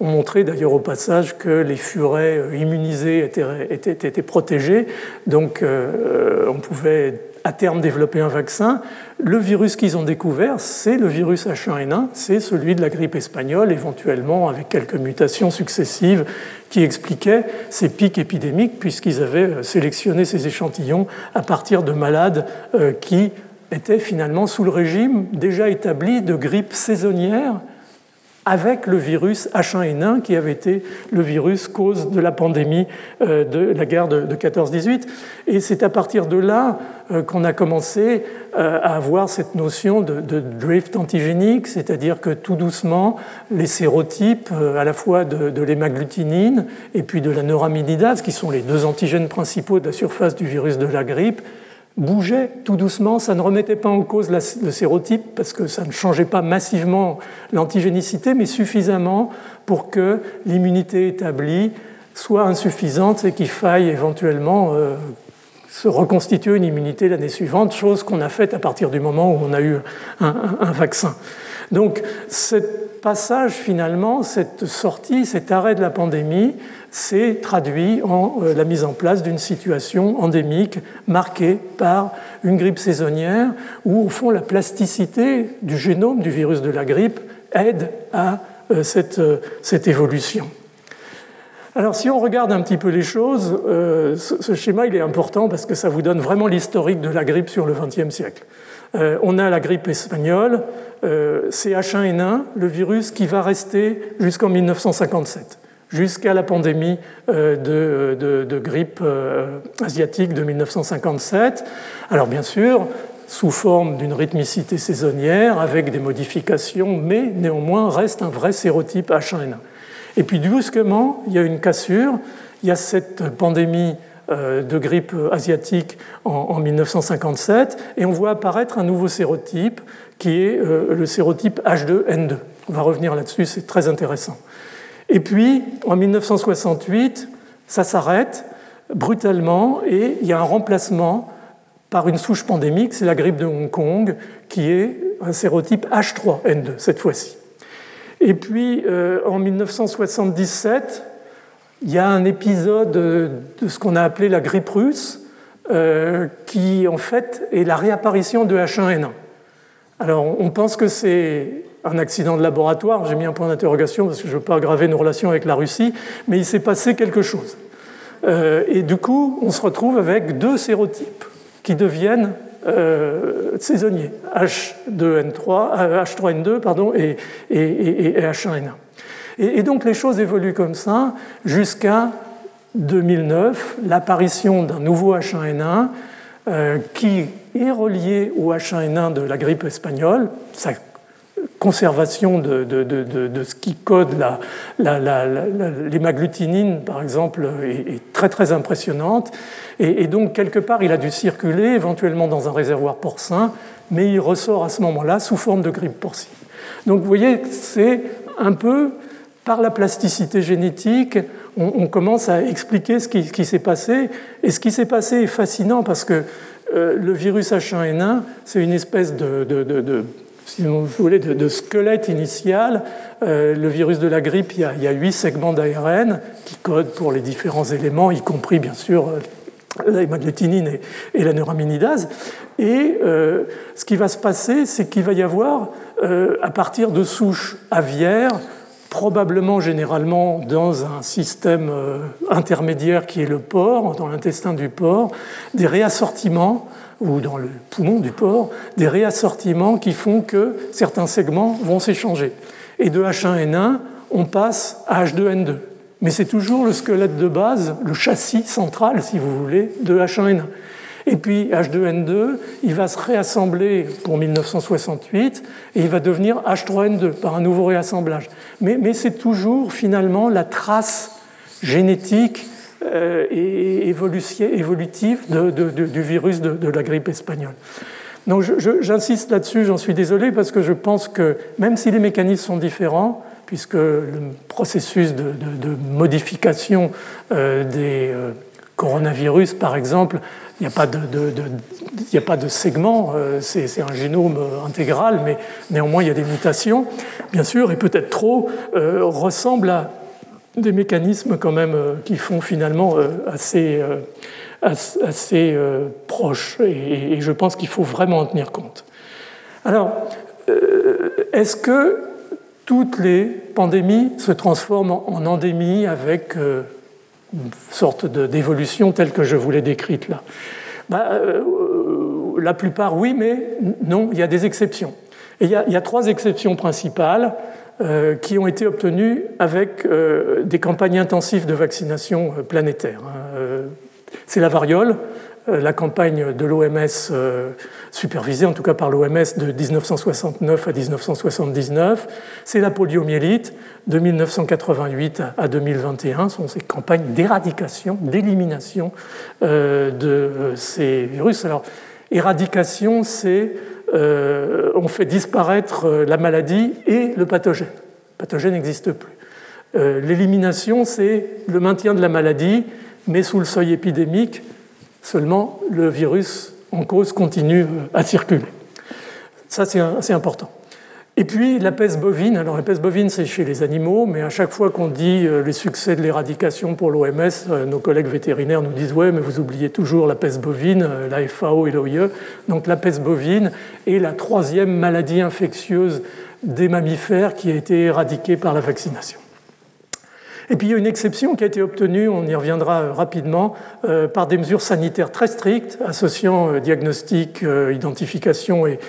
on montrait d'ailleurs au passage que les furets euh, immunisés étaient, protégés, donc euh, on pouvait à terme développer un vaccin. Le virus qu'ils ont découvert, c'est le virus H1N1, c'est celui de la grippe espagnole, éventuellement avec quelques mutations successives qui expliquaient ces pics épidémiques, puisqu'ils avaient euh, sélectionné ces échantillons à partir de malades qui étaient finalement sous le régime déjà établi de grippe saisonnière avec le virus H1N1 qui avait été le virus cause de la pandémie euh, de la guerre de 14-18. Et c'est à partir de là euh, qu'on a commencé euh, à avoir cette notion de, drift antigénique, c'est-à-dire que tout doucement, les sérotypes à la fois de, de l'hémagglutinine et puis de la neuraminidase, qui sont les deux antigènes principaux de la surface du virus de la grippe, bougeait tout doucement, ça ne remettait pas en cause le sérotype parce que ça ne changeait pas massivement l'antigénicité, mais suffisamment pour que l'immunité établie soit insuffisante et qu'il faille éventuellement euh, se reconstituer une immunité l'année suivante, chose qu'on a faite à partir du moment où on a eu un, un vaccin. Donc, ce passage finalement, cette sortie, cet arrêt de la pandémie, s'est traduit en euh, la mise en place d'une situation endémique marquée par une grippe saisonnière où, au fond, la plasticité du génome du virus de la grippe aide à euh, cette, euh, cette évolution. Alors si on regarde un petit peu les choses, ce schéma est important parce que ça vous donne vraiment l'historique de la grippe sur le XXe siècle. on a la grippe espagnole, c'est H1N1, le virus qui va rester jusqu'en 1957 jusqu'à la pandémie euh, de, grippe euh, asiatique de 1957. Alors bien sûr, sous forme d'une rythmicité saisonnière, avec des modifications, mais néanmoins reste un vrai sérotype H1N1. Et puis brusquement, il y a une cassure, il y a cette pandémie euh, de grippe asiatique en 1957, et on voit apparaître un nouveau sérotype qui est le sérotype H2N2. On va revenir là-dessus, c'est très intéressant. Et puis, en 1968, ça s'arrête brutalement et il y a un remplacement par une souche pandémique, c'est la grippe de Hong Kong, qui est un sérotype H3N2 cette fois-ci. Et puis, euh, en 1977, il y a un épisode de ce qu'on a appelé la grippe russe, euh, qui en fait est la réapparition de H1N1. Alors, on pense que c'est un accident de laboratoire, j'ai mis un point d'interrogation parce que je ne veux pas aggraver nos relations avec la Russie, mais il s'est passé quelque chose. Euh, et du coup, on se retrouve avec deux sérotypes qui deviennent euh, saisonniers, H2N3, H3N2 euh, pardon, et, H1N1. Et, donc les choses évoluent comme ça jusqu'à 2009, l'apparition d'un nouveau H1N1 qui est relié au H1N1 de la grippe espagnole. Conservation de, ce qui code l'hémagglutinine, par exemple, est, très très impressionnante. Et, donc, quelque part, il a dû circuler éventuellement dans un réservoir porcin, mais il ressort à ce moment-là sous forme de grippe porcine. Donc, vous voyez, c'est un peu par la plasticité génétique, on, commence à expliquer ce qui, s'est passé. Et ce qui s'est passé est fascinant parce que euh, le virus H1N1, c'est une espèce de si vous voulez, de, squelette initial. Euh, le virus de la grippe, il y a, huit segments d'ARN qui codent pour les différents éléments, y compris bien sûr euh, la et, la neuraminidase. Et euh, ce qui va se passer, c'est qu'il va y avoir, à partir de souches aviaires, probablement généralement dans un système intermédiaire qui est le porc, dans l'intestin du porc, des réassortiments ou dans le poumon du porc, des réassortiments qui font que certains segments vont s'échanger. Et de H1N1, on passe à H2N2. Mais c'est toujours le squelette de base, le châssis central, si vous voulez, de H1N1. Et puis H2N2, il va se réassembler pour 1968 et il va devenir H3N2 par un nouveau réassemblage. Mais, mais c'est toujours finalement la trace génétique euh, et évolutif du virus de, la grippe espagnole. Donc j'insiste là-dessus, j'en suis désolé, parce que je pense que même si les mécanismes sont différents, puisque le processus de, modification euh, des euh, coronavirus, par exemple, il n'y a, pas de, de segment, c'est un génome intégral, mais néanmoins il y a des mutations, bien sûr, et peut-être trop, ressemble à des mécanismes quand même euh, qui font finalement euh, assez, euh, assez, proches et, je pense qu'il faut vraiment en tenir compte. Alors, est-ce que toutes les pandémies se transforment en endémie avec une sorte d'évolution telle que je vous l'ai décrite là? Bah, La plupart, oui, mais non, il y a des exceptions. Il y a trois exceptions principales. Qui ont été obtenues avec des campagnes intensives de vaccination planétaire. Hein. C'est la variole, la campagne de l'OMS supervisée en tout cas par l'OMS de 1969 à 1979. C'est la poliomyélite de 1988 à 2021. Ce sont ces campagnes d'éradication, d'élimination de ces virus. Alors, éradication, c'est euh, on fait disparaître euh, la maladie et le pathogène. Le pathogène n'existe plus. Euh, l'élimination, c'est le maintien de la maladie, mais sous le seuil épidémique, seulement le virus en cause continue à circuler. Ça, c'est important. Et puis la peste bovine. Alors la peste bovine, c'est chez les animaux, mais à chaque fois qu'on dit euh, les succès de l'éradication pour l'OMS, euh, nos collègues vétérinaires nous disent ouais, mais vous oubliez toujours la peste bovine, euh, la FAO et l'OIE. Donc la peste bovine est la troisième maladie infectieuse des mammifères qui a été éradiquée par la vaccination. Et puis il y a une exception qui a été obtenue, on y reviendra rapidement, par des mesures sanitaires très strictes associant diagnostic, identification et,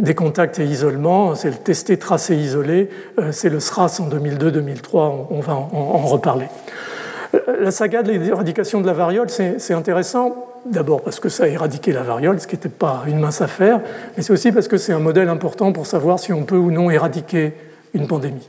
des contacts et isolement, c'est le testé, tracé, isolé, euh, c'est le SRAS en 2002-2003, on va en reparler. Euh, la saga de l'éradication de la variole, c'est intéressant, d'abord parce que ça a éradiqué la variole, ce qui n'était pas une mince affaire, mais c'est aussi parce que c'est un modèle important pour savoir si on peut ou non éradiquer une pandémie.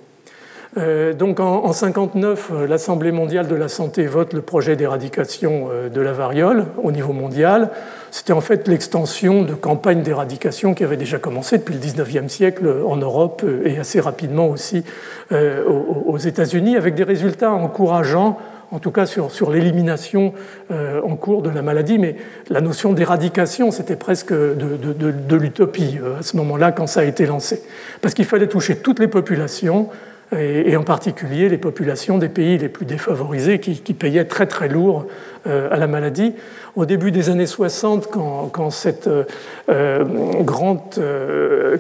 Euh, donc en 1959, l'Assemblée mondiale de la santé vote le projet d'éradication de la variole au niveau mondial. C'était en fait l'extension de campagnes d'éradication qui avaient déjà commencé depuis le 19e siècle en Europe et assez rapidement aussi euh, aux États-Unis, avec des résultats encourageants en tout cas sur, l'élimination euh, en cours de la maladie, mais la notion d'éradication, c'était presque de, de l'utopie euh, à ce moment-là quand ça a été lancé. Parce qu'il fallait toucher toutes les populations, et, en particulier les populations des pays les plus défavorisés qui, payaient très très lourd euh, à la maladie. Au début des années 60, quand, cette euh, euh, grande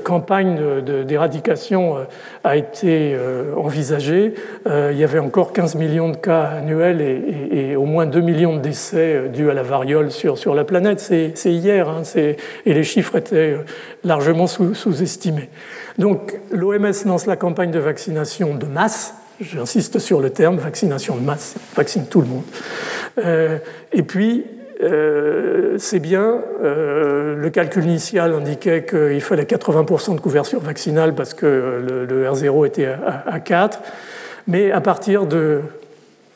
campagne d'éradication a été envisagée, il y avait encore 15 millions de cas annuels et, au moins 2 millions de décès dus à la variole sur, la planète. C'est hier, hein, et les chiffres étaient largement sous-estimés. Donc l'OMS lance la campagne de vaccination de masse, j'insiste sur le terme, vaccination de masse, vaccine tout le monde. Euh, et puis, euh, c'est bien, euh, le calcul initial indiquait qu'il fallait 80% de couverture vaccinale parce que le, R0 était à, à 4, mais à partir de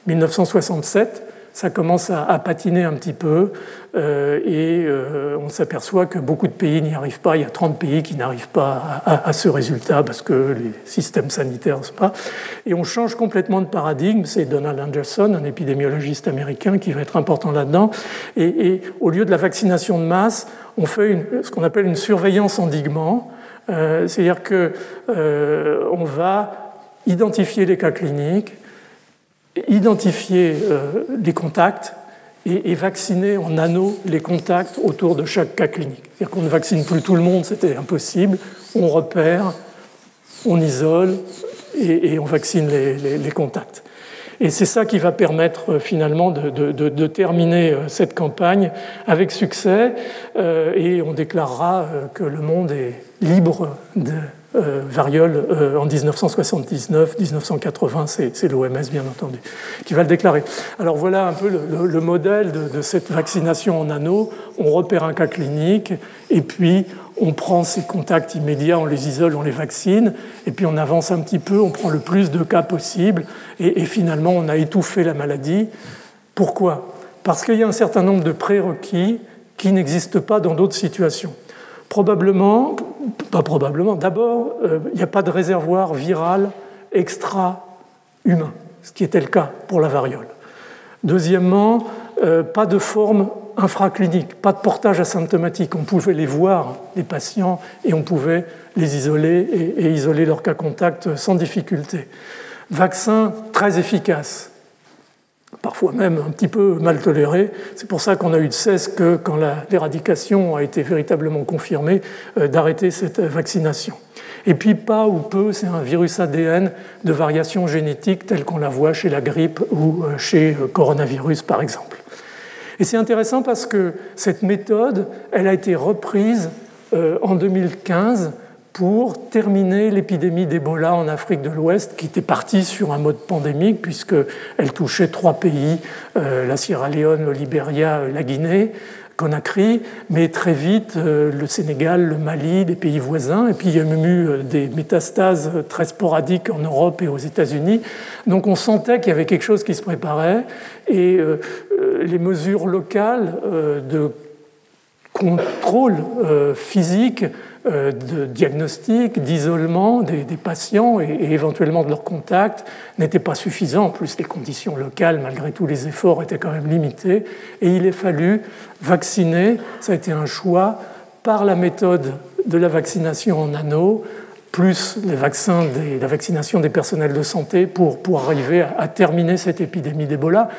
1967, ça commence à, patiner un petit peu euh, et euh, on s'aperçoit que beaucoup de pays n'y arrivent pas. Il y a 30 pays qui n'arrivent pas à, ce résultat parce que les systèmes sanitaires ne sont pas. Et on change complètement de paradigme. C'est Donald Anderson, un épidémiologiste américain, qui va être important là-dedans. Et, au lieu de la vaccination de masse, on fait ce qu'on appelle une surveillance endiguement. Euh, c'est-à-dire qu'on va identifier les cas cliniques, identifier euh, les contacts et, vacciner en anneau les contacts autour de chaque cas clinique. C'est-à-dire qu'on ne vaccine plus tout le monde, c'était impossible. On repère, on isole et, on vaccine les, contacts. Et c'est ça qui va permettre euh, finalement de, terminer euh, cette campagne avec succès et on déclarera que le monde est libre de euh, variole euh, en 1979, 1980, c'est l'OMS bien entendu qui va le déclarer. Alors voilà un peu le, modèle de, cette vaccination en anneau. On repère un cas clinique et puis on prend ces contacts immédiats, on les isole, on les vaccine, et puis on avance un petit peu, on prend le plus de cas possible, et finalement on a étouffé la maladie. Pourquoi? Parce qu'il y a un certain nombre de prérequis qui n'existent pas dans d'autres situations. Probablement, pas probablement, d'abord, euh, il n'y a pas de réservoir viral extra-humain, ce qui était le cas pour la variole. Deuxièmement, euh, pas de forme infraclinique, pas de portage asymptomatique. On pouvait les voir, les patients, et on pouvait les isoler et, isoler leurs cas contacts sans difficulté. Vaccin très efficace, parfois même un petit peu mal toléré. C'est pour ça qu'on a eu de cesse que, quand l'éradication a été véritablement confirmée, euh, d'arrêter cette vaccination. Et puis pas ou peu, c'est un virus ADN de variation génétique telle qu'on la voit chez la grippe ou euh, chez le euh, coronavirus par exemple. Et c'est intéressant parce que cette méthode, elle a été reprise en 2015 pour terminer l'épidémie d'Ebola en Afrique de l'Ouest, qui était partie sur un mode pandémique, puisqu'elle touchait trois pays, euh, la Sierra Leone, le Libéria, la Guinée. Conakry, mais très vite euh, le Sénégal, le Mali, les pays voisins, et puis il y a même eu euh, des métastases très sporadiques en Europe et aux États-Unis. Donc on sentait qu'il y avait quelque chose qui se préparait, et euh, les mesures locales de contrôle physique euh, de diagnostic, d'isolement des, patients et, éventuellement de leurs contacts n'étaient pas suffisants. En plus, les conditions locales, malgré tous les efforts, étaient quand même limitées. Et il est fallu vacciner. Ça a été un choix par la méthode de la vaccination en anneaux, plus les vaccins la vaccination des personnels de santé pour, pour arriver à, à terminer cette épidémie d'Ebola.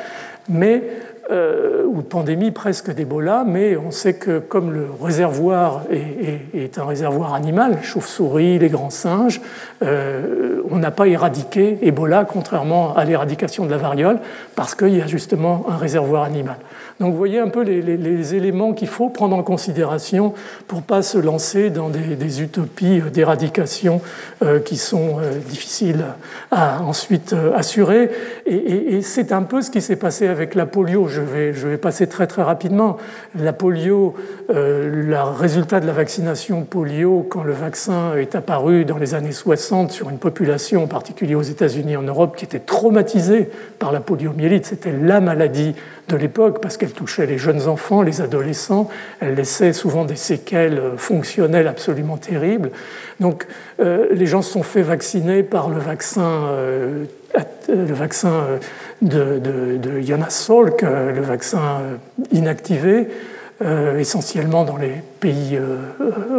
Mais euh, ou pandémie presque d'Ebola, mais on sait que comme le réservoir est, un réservoir animal, chauve-souris, les grands singes, euh, on n'a pas éradiqué Ebola, contrairement à l'éradication de la variole, parce qu'il y a justement un réservoir animal. Donc vous voyez un peu les, éléments qu'il faut prendre en considération pour ne pas se lancer dans des, utopies d'éradication euh, qui sont euh, difficiles à ensuite assurer. Et, c'est un peu ce qui s'est passé avec la polio. Je vais passer très très rapidement. La polio, le résultat de la vaccination polio, quand le vaccin est apparu dans les années 60 sur une population, en particulier aux États-Unis et en Europe, qui était traumatisée par la poliomyélite, c'était la maladie de l'époque parce qu'elle touchait les jeunes enfants, les adolescents, elle laissait souvent des séquelles fonctionnelles absolument terribles. Donc euh, les gens se sont fait vacciner par le vaccin, euh, le vaccin euh, de, de, Salk, le vaccin inactivé, essentiellement dans les pays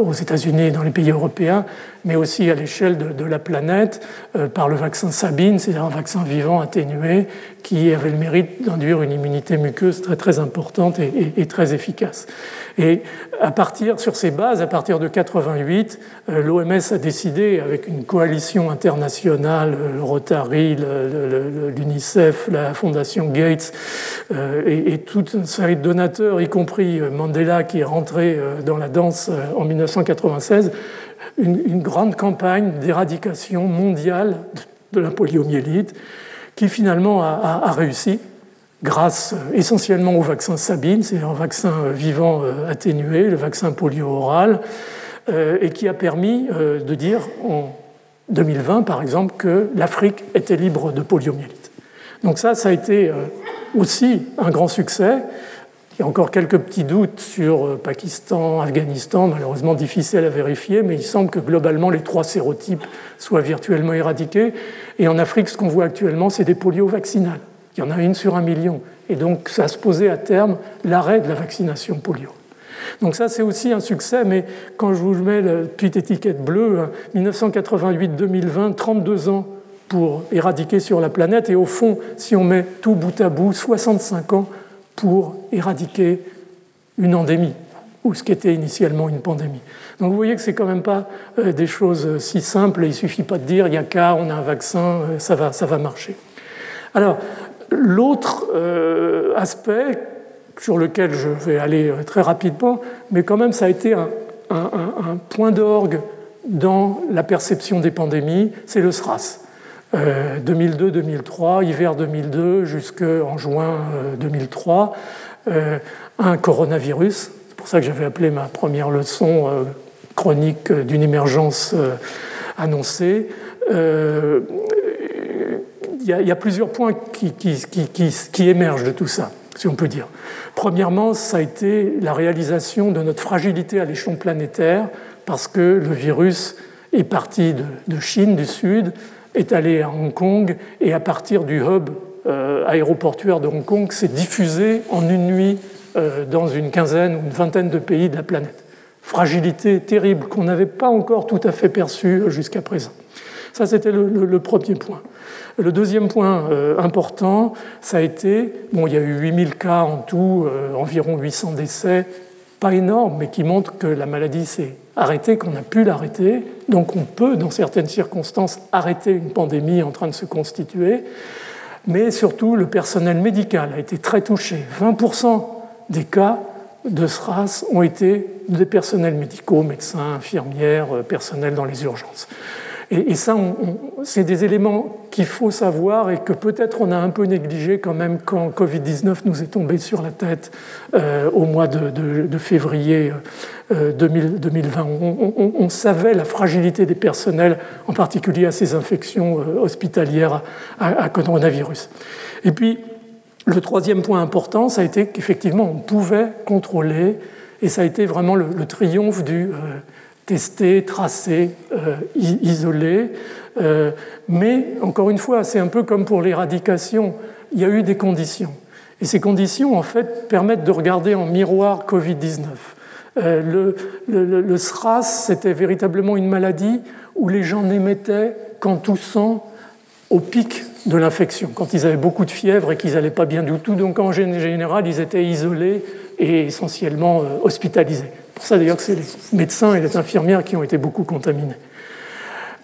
aux États-Unis et dans les pays européens, mais aussi à l'échelle de, la planète par le vaccin Sabine, c'est-à-dire un vaccin vivant atténué qui avait le mérite d'induire une immunité muqueuse très très importante et, très efficace. Et à partir, sur ces bases, à partir de 88, euh, l'OMS a décidé, avec une coalition internationale, euh, le Rotary, l'UNICEF, la Fondation Gates euh, et, toute une série de donateurs, y compris Mandela qui est rentré dans la danse en 1996, une, grande campagne d'éradication mondiale de la poliomyélite qui finalement a, réussi grâce euh, essentiellement au vaccin Sabine, c'est un vaccin euh, vivant euh, atténué, le vaccin polio-oral, et qui a permis de dire en 2020, par exemple, que l'Afrique était libre de poliomyélite. Donc ça, ça a été aussi un grand succès. Il y a encore quelques petits doutes sur Pakistan, Afghanistan, malheureusement difficiles à vérifier, mais il semble que globalement les trois sérotypes soient virtuellement éradiqués. Et en Afrique, ce qu'on voit actuellement, c'est des polios vaccinales. Il y en a une sur un million. Et donc, ça se posait à terme l'arrêt de la vaccination polio. Donc ça, c'est aussi un succès, mais quand je vous mets la petite étiquette bleue, 1988-2020, 32 ans pour éradiquer sur la planète, et au fond, si on met tout bout à bout, 65 ans pour éradiquer une endémie, ou ce qui était initialement une pandémie. Donc vous voyez que c'est quand même pas euh, des choses euh, si simples. Il suffit pas de dire il y a qu'à, on a un vaccin, euh, ça va, ça va marcher. Alors l'autre aspect sur lequel je vais aller très rapidement, mais quand même ça a été un, point d'orgue dans la perception des pandémies, c'est le SRAS. 2002-2003, hiver 2002 jusqu'en juin 2003, un coronavirus. C'est pour ça que j'avais appelé ma première leçon chronique d'une émergence euh, annoncée. Euh, il y, a plusieurs points qui, émergent de tout ça, si on peut dire. Premièrement, ça a été la réalisation de notre fragilité à l'échelon planétaire, parce que le virus est parti de, Chine du Sud, est allé à Hong Kong, et à partir du hub euh, aéroportuaire de Hong Kong, s'est diffusé en une nuit dans une quinzaine ou une vingtaine de pays de la planète fragilité terrible qu'on n'avait pas encore tout à fait perçue jusqu'à présent. Ça, c'était le, premier point. Le deuxième point euh, important, ça a été, bon, il y a eu 8000 cas en tout, euh, environ 800 décès, pas énorme, mais qui montrent que la maladie s'est arrêtée, qu'on a pu l'arrêter. Donc on peut, dans certaines circonstances, arrêter une pandémie en train de se constituer. Mais surtout, le personnel médical a été très touché. 20% des cas de SRAS ont été des personnels médicaux, médecins, infirmières, personnels dans les urgences. Et, ça, c'est des éléments qu'il faut savoir et que peut-être on a un peu négligé quand même quand Covid-19 nous est tombé sur la tête euh, au mois de, février 2020. Euh, on, savait la fragilité des personnels, en particulier à ces infections euh, hospitalières à, coronavirus. Et puis, le troisième point important, ça a été qu'effectivement, on pouvait contrôler, et ça a été vraiment le, triomphe du testé, tracé, euh. Euh, mais encore une fois, c'est un peu comme pour l'éradication, il y a eu des conditions. Et ces conditions, en fait, permettent de regarder en miroir Covid-19. Euh, le, le, SRAS, c'était véritablement une maladie où les gens n'émettaient qu'en toussant au pic de l'infection, quand ils avaient beaucoup de fièvre et qu'ils n'allaient pas bien du tout. Donc en général, ils étaient isolés et essentiellement hospitalisés ça d'ailleurs que c'est les médecins et les infirmières qui ont été beaucoup contaminés.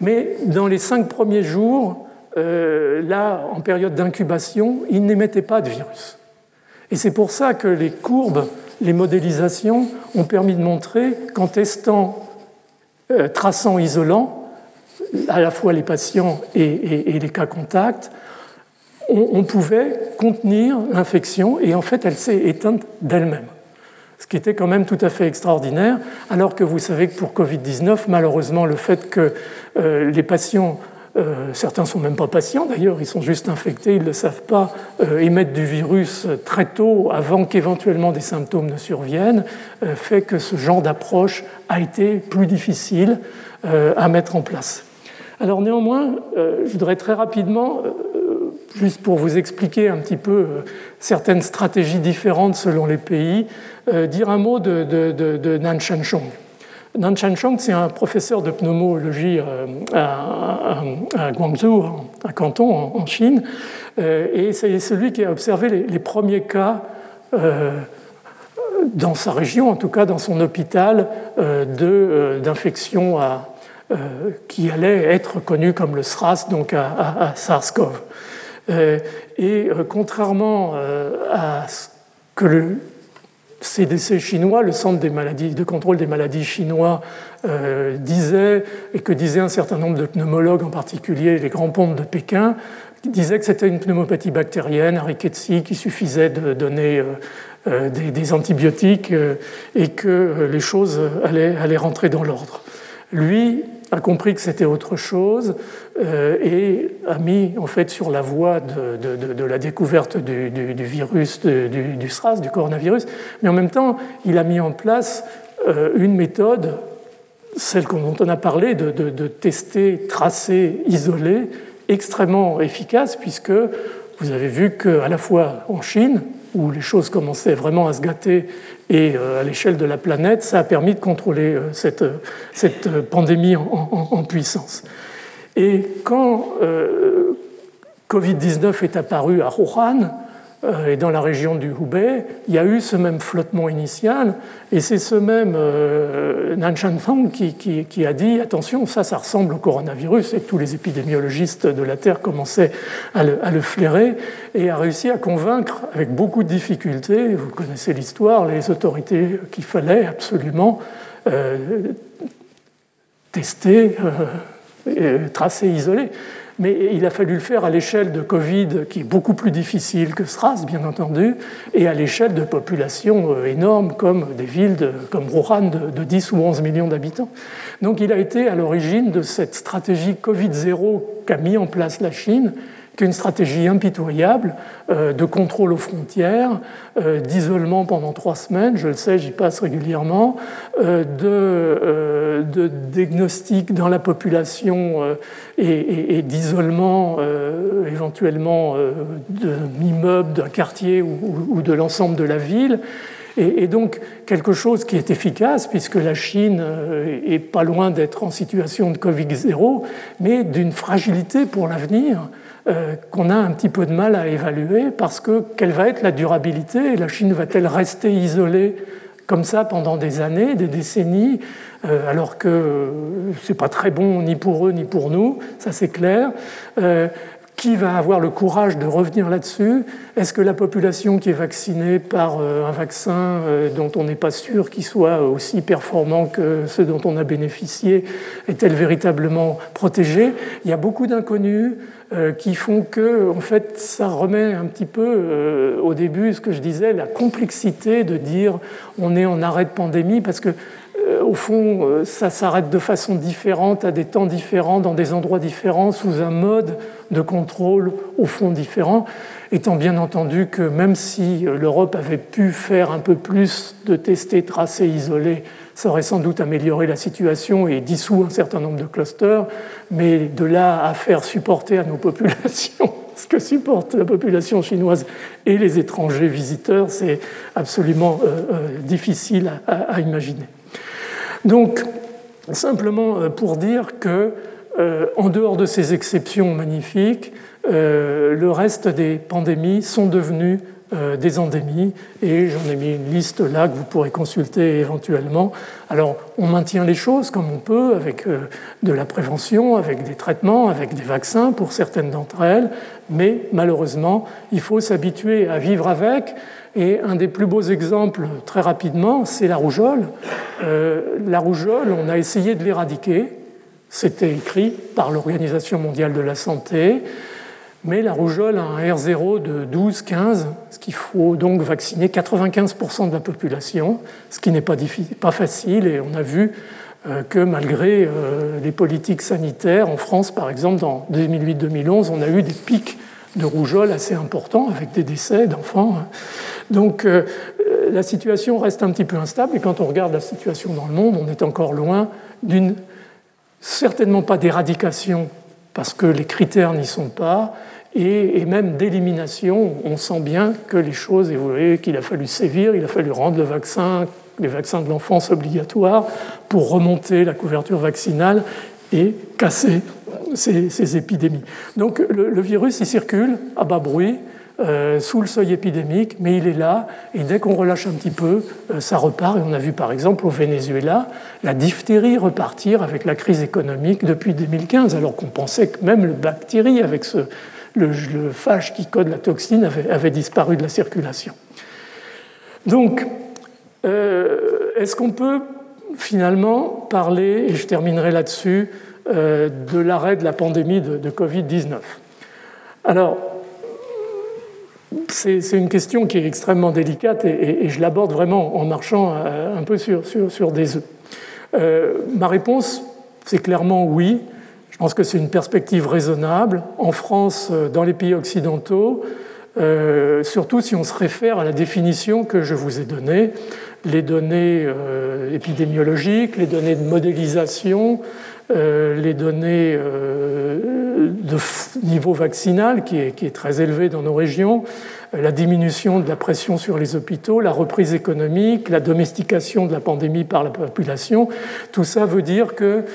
Mais dans les cinq premiers jours, euh, là, en période d'incubation, ils n'émettaient pas de virus. Et c'est pour ça que les courbes, les modélisations ont permis de montrer qu'en testant, euh, traçant, isolant, à la fois les patients et, les cas contacts, on, on pouvait contenir l'infection et en fait elle s'est éteinte d'elle-même ce qui était quand même tout à fait extraordinaire, alors que vous savez que pour Covid-19, malheureusement, le fait que euh, les patients, euh, certains ne sont même pas patients d'ailleurs, ils sont juste infectés, ils ne le savent pas, euh, émettent du virus très tôt, avant qu'éventuellement des symptômes ne surviennent, fait que ce genre d'approche a été plus difficile à mettre en place. Alors néanmoins, je voudrais très rapidement juste pour vous expliquer un petit peu certaines stratégies différentes selon les pays, euh, dire un mot de, de, Nan Shanchong. Nan Shanchong, c'est un professeur de pneumologie euh, à, Guangzhou, à Canton, en, Chine, euh, et c'est celui qui a observé les, premiers cas dans sa région, en tout cas dans son hôpital, d'infection qui allait être connue comme le SRAS, donc à, SARS-CoV. et contrairement à ce que le, CDC chinois, le Centre de contrôle des maladies chinois, euh, disait, et que disaient un certain nombre de pneumologues, en particulier les grands pontes de Pékin, disaient que c'était une pneumopathie bactérienne, un rickettsia, qui suffisait de donner euh, euh, des, antibiotiques et que les choses allaient, allaient rentrer dans l'ordre. Lui, a compris que c'était autre chose euh, et a mis en fait sur la voie de, la découverte du, virus, du, SRAS, du coronavirus, mais en même temps, il a mis en place euh, une méthode, celle dont on a parlé, de, tester, tracer, isoler, extrêmement efficace, puisque vous avez vu qu'à la fois en Chine, où les choses commençaient vraiment à se gâter et euh, à l'échelle de la planète, ça a permis de contrôler euh, cette, cette pandémie en, puissance. Et quand euh, Covid-19 est apparu à Wuhan, euh, et dans la région du Hubei, il y a eu ce même flottement initial, et c'est ce même euh, Nan Shanfang qui, qui, a dit attention, ça, ça ressemble au coronavirus, et tous les épidémiologistes de la Terre commençaient à le, flairer, et a réussi à convaincre, avec beaucoup de difficultés, vous connaissez l'histoire, les autorités qu'il fallait absolument euh, tester, tracer, isoler mais il a fallu le faire à l'échelle de Covid, qui est beaucoup plus difficile que SRAS, bien entendu, et à l'échelle de populations euh, énormes comme des villes comme Wuhan de, 10 ou 11 millions d'habitants. Donc il a été à l'origine de cette stratégie Covid-0 qu'a mis en place la Chine qu'une stratégie impitoyable euh, de contrôle aux frontières, euh, d'isolement pendant trois semaines, je le sais, j'y passe régulièrement, euh, de, diagnostic dans la population et, d'isolement éventuellement d'un immeuble, d'un quartier ou, de l'ensemble de la ville. Et, donc quelque chose qui est efficace, puisque la Chine est pas loin d'être en situation de Covid-0, mais d'une fragilité pour l'avenir euh, qu'on a un petit peu de mal à évaluer parce que quelle va être la durabilité La Chine va-t-elle rester isolée comme ça pendant des années, des décennies, euh, alors que c'est pas très bon ni pour eux ni pour nous, ça c'est clair. Euh, qui va avoir le courage de revenir là-dessus? Est-ce que la population qui est vaccinée par un vaccin dont on n'est pas sûr qu'il soit aussi performant que ceux dont on a bénéficié est-elle véritablement protégée? Il y a beaucoup d'inconnus qui font que, en fait, ça remet un petit peu au début ce que je disais, la complexité de dire on est en arrêt de pandémie parce que au fond, ça s'arrête de façon différente, à des temps différents, dans des endroits différents, sous un mode de contrôle au fond différent, étant bien entendu que même si l'Europe avait pu faire un peu plus de tester, tracer, isoler, ça aurait sans doute amélioré la situation et dissous un certain nombre de clusters, mais de là à faire supporter à nos populations ce que supporte la population chinoise et les étrangers visiteurs, c'est absolument euh, euh, difficile à, imaginer. Donc, simplement euh, pour dire que en dehors de ces exceptions magnifiques, le reste des pandémies sont devenues euh, des endémies, et j'en ai mis une liste là que vous pourrez consulter éventuellement. Alors, on maintient les choses comme on peut, avec de la prévention, avec des traitements, avec des vaccins pour certaines d'entre elles, mais malheureusement, il faut s'habituer à vivre avec. Et un des plus beaux exemples, très rapidement, c'est la rougeole. la rougeole, on a essayé de l'éradiquer, c'était écrit par l'Organisation mondiale de la santé, mais la rougeole a un R0 de 12-15, ce qu'il faut donc vacciner 95% de la population, ce qui n'est pas, facile, et on a vu euh, que malgré euh, les politiques sanitaires, en France par exemple, dans 2008-2011, on a eu des pics de rougeole assez importants, avec des décès d'enfants. Donc euh, la situation reste un petit peu instable, et quand on regarde la situation dans le monde, on est encore loin d'une certainement pas d'éradication parce que les critères n'y sont pas, et, même d'élimination. On sent bien que les choses évoluent, qu'il a fallu sévir, il a fallu rendre le vaccin, les vaccins de l'enfance obligatoires pour remonter la couverture vaccinale et casser ces, épidémies. Donc le, le, virus, il circule à bas bruit, euh, sous le seuil épidémique, mais il est là, et dès qu'on relâche un petit peu, euh, ça repart. On a vu par exemple au Venezuela la diphtérie repartir avec la crise économique depuis 2015, alors qu'on pensait que même le bactérie, avec le, le qui code la toxine, avait, disparu de la circulation. Donc, euh, est-ce qu'on peut finalement parler, et je terminerai là-dessus, de l'arrêt de la pandémie de, de Covid-19 Alors, c'est une question qui est extrêmement délicate et, je l'aborde vraiment en marchant euh, un peu sur, des œufs. Euh, ma réponse, c'est clairement oui. Je pense que c'est une perspective raisonnable. En France, euh, dans les pays occidentaux, surtout si on se réfère à la définition que je vous ai donnée, les données épidémiologiques, les données de modélisation, les données de niveau vaccinal qui est, très élevé dans nos régions, la diminution de la pression sur les hôpitaux, la reprise économique, la domestication de la pandémie par la population, tout ça veut dire que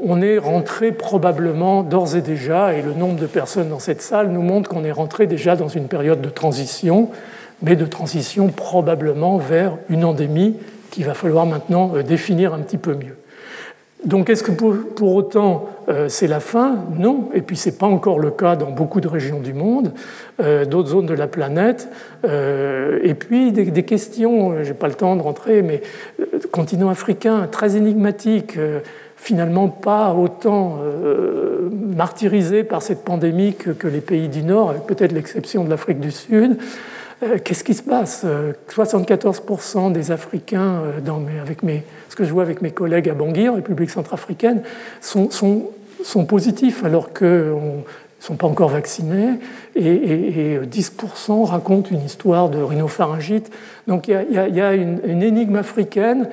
on est rentré probablement d'ores et déjà, et le nombre de personnes dans cette salle nous montre qu'on est rentré déjà dans une période de transition, mais de transition probablement vers une endémie qu'il va falloir maintenant euh, définir un petit peu mieux. Donc est-ce que pour, autant euh, c'est la fin? Non. Et puis ce n'est pas encore le cas dans beaucoup de régions du monde, euh, d'autres zones de la planète. Euh, et puis des, questions, je n'ai pas le temps de rentrer, mais continent africain très énigmatique, finalement pas autant martyrisé par cette pandémie que, les pays du Nord, avec peut-être l'exception de l'Afrique du Sud. Qu'est-ce qui se passe? 74% des Africains, dans avec mes que je vois avec mes collègues à Bangui, en République centrafricaine, sont, sont, sont positifs alors qu'ils ne sont pas encore vaccinés et, 10% racontent une histoire de rhinopharyngite. Donc il y a, une, énigme africaine.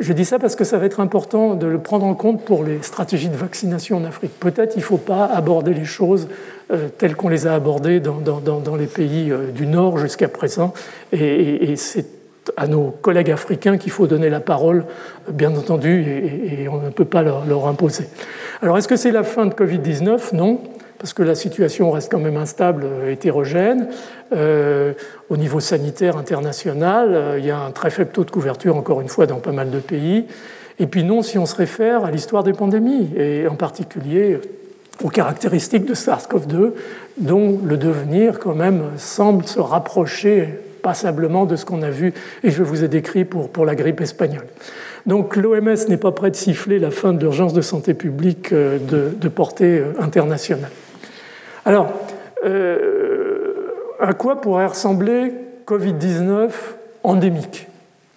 Je dis ça parce que ça va être important de le prendre en compte pour les stratégies de vaccination en Afrique. Peut-être il ne faut pas aborder les choses euh, telles qu'on les a abordées dans, les pays euh, du Nord jusqu'à présent. Et, c'est à nos collègues africains qu'il faut donner la parole, bien entendu, et, on ne peut pas leur, imposer. Alors, est-ce que c'est la fin de Covid-19 Non, parce que la situation reste quand même instable, hétérogène. Euh, au niveau sanitaire international, euh, il y a un très faible taux de couverture, encore une fois, dans pas mal de pays. Et puis non, si on se réfère à l'histoire des pandémies, et en particulier aux caractéristiques de SARS-CoV-2, dont le devenir quand même semble se rapprocher passablement de ce qu'on a vu et je vous ai décrit pour, pour la grippe espagnole. Donc l'OMS n'est pas prêt de siffler la fin de l'urgence de santé publique euh, de, portée internationale. Alors, à quoi pourrait ressembler Covid-19 endémique?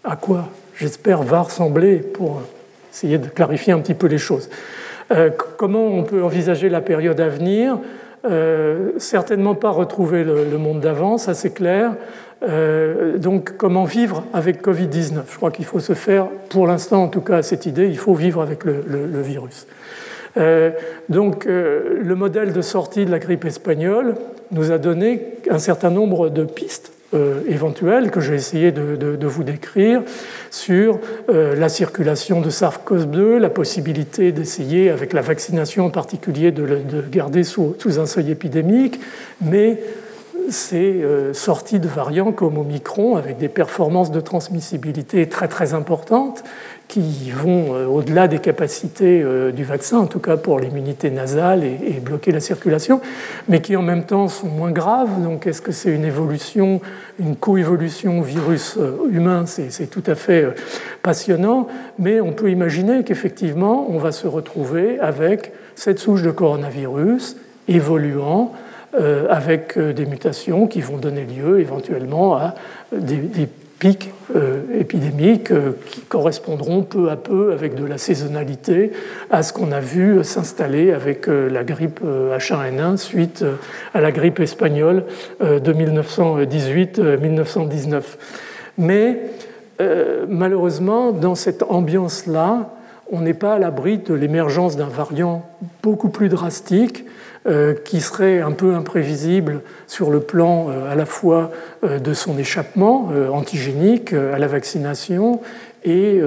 À quoi, j'espère, va ressembler pour essayer de clarifier un petit peu les choses. comment on peut envisager la période à venir? Certainement pas retrouver le, monde d'avant, ça c'est clair. Euh, donc, comment vivre avec Covid-19 Je crois qu'il faut se faire, pour l'instant en tout cas, cette idée, il faut vivre avec le, virus. Euh, donc, euh, le modèle de sortie de la grippe espagnole nous a donné un certain nombre de pistes éventuelles que j'ai essayé de, vous décrire sur la circulation de SARS-CoV-2, la possibilité d'essayer, avec la vaccination en particulier, de le garder sous, sous un seuil épidémique, mais ces euh, sorties de variants comme Omicron avec des performances de transmissibilité très très importantes qui vont euh, au-delà des capacités euh, du vaccin, en tout cas pour l'immunité nasale et, bloquer la circulation, mais qui en même temps sont moins graves. Donc est-ce que c'est une évolution, une coévolution virus-humain C'est tout à fait passionnant, mais on peut imaginer qu'effectivement on va se retrouver avec cette souche de coronavirus évoluant avec euh, des mutations qui vont donner lieu éventuellement à des, pics euh, épidémiques qui correspondront peu à peu avec de la saisonnalité à ce qu'on a vu s'installer avec la grippe H1N1 suite à la grippe espagnole de 1918-1919. Mais malheureusement, dans cette ambiance-là, on n'est pas à l'abri de l'émergence d'un variant beaucoup plus drastique euh, qui serait un peu imprévisible sur le plan euh, à la fois euh, de son échappement antigénique à la vaccination et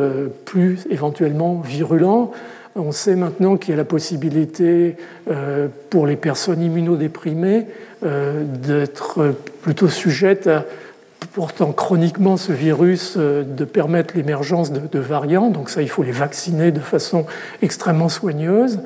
plus éventuellement virulent. On sait maintenant qu'il y a la possibilité pour les personnes immunodéprimées d'être plutôt sujettes à portant chroniquement ce virus, de permettre l'émergence de, variants. Donc ça, il faut les vacciner de façon extrêmement soigneuse.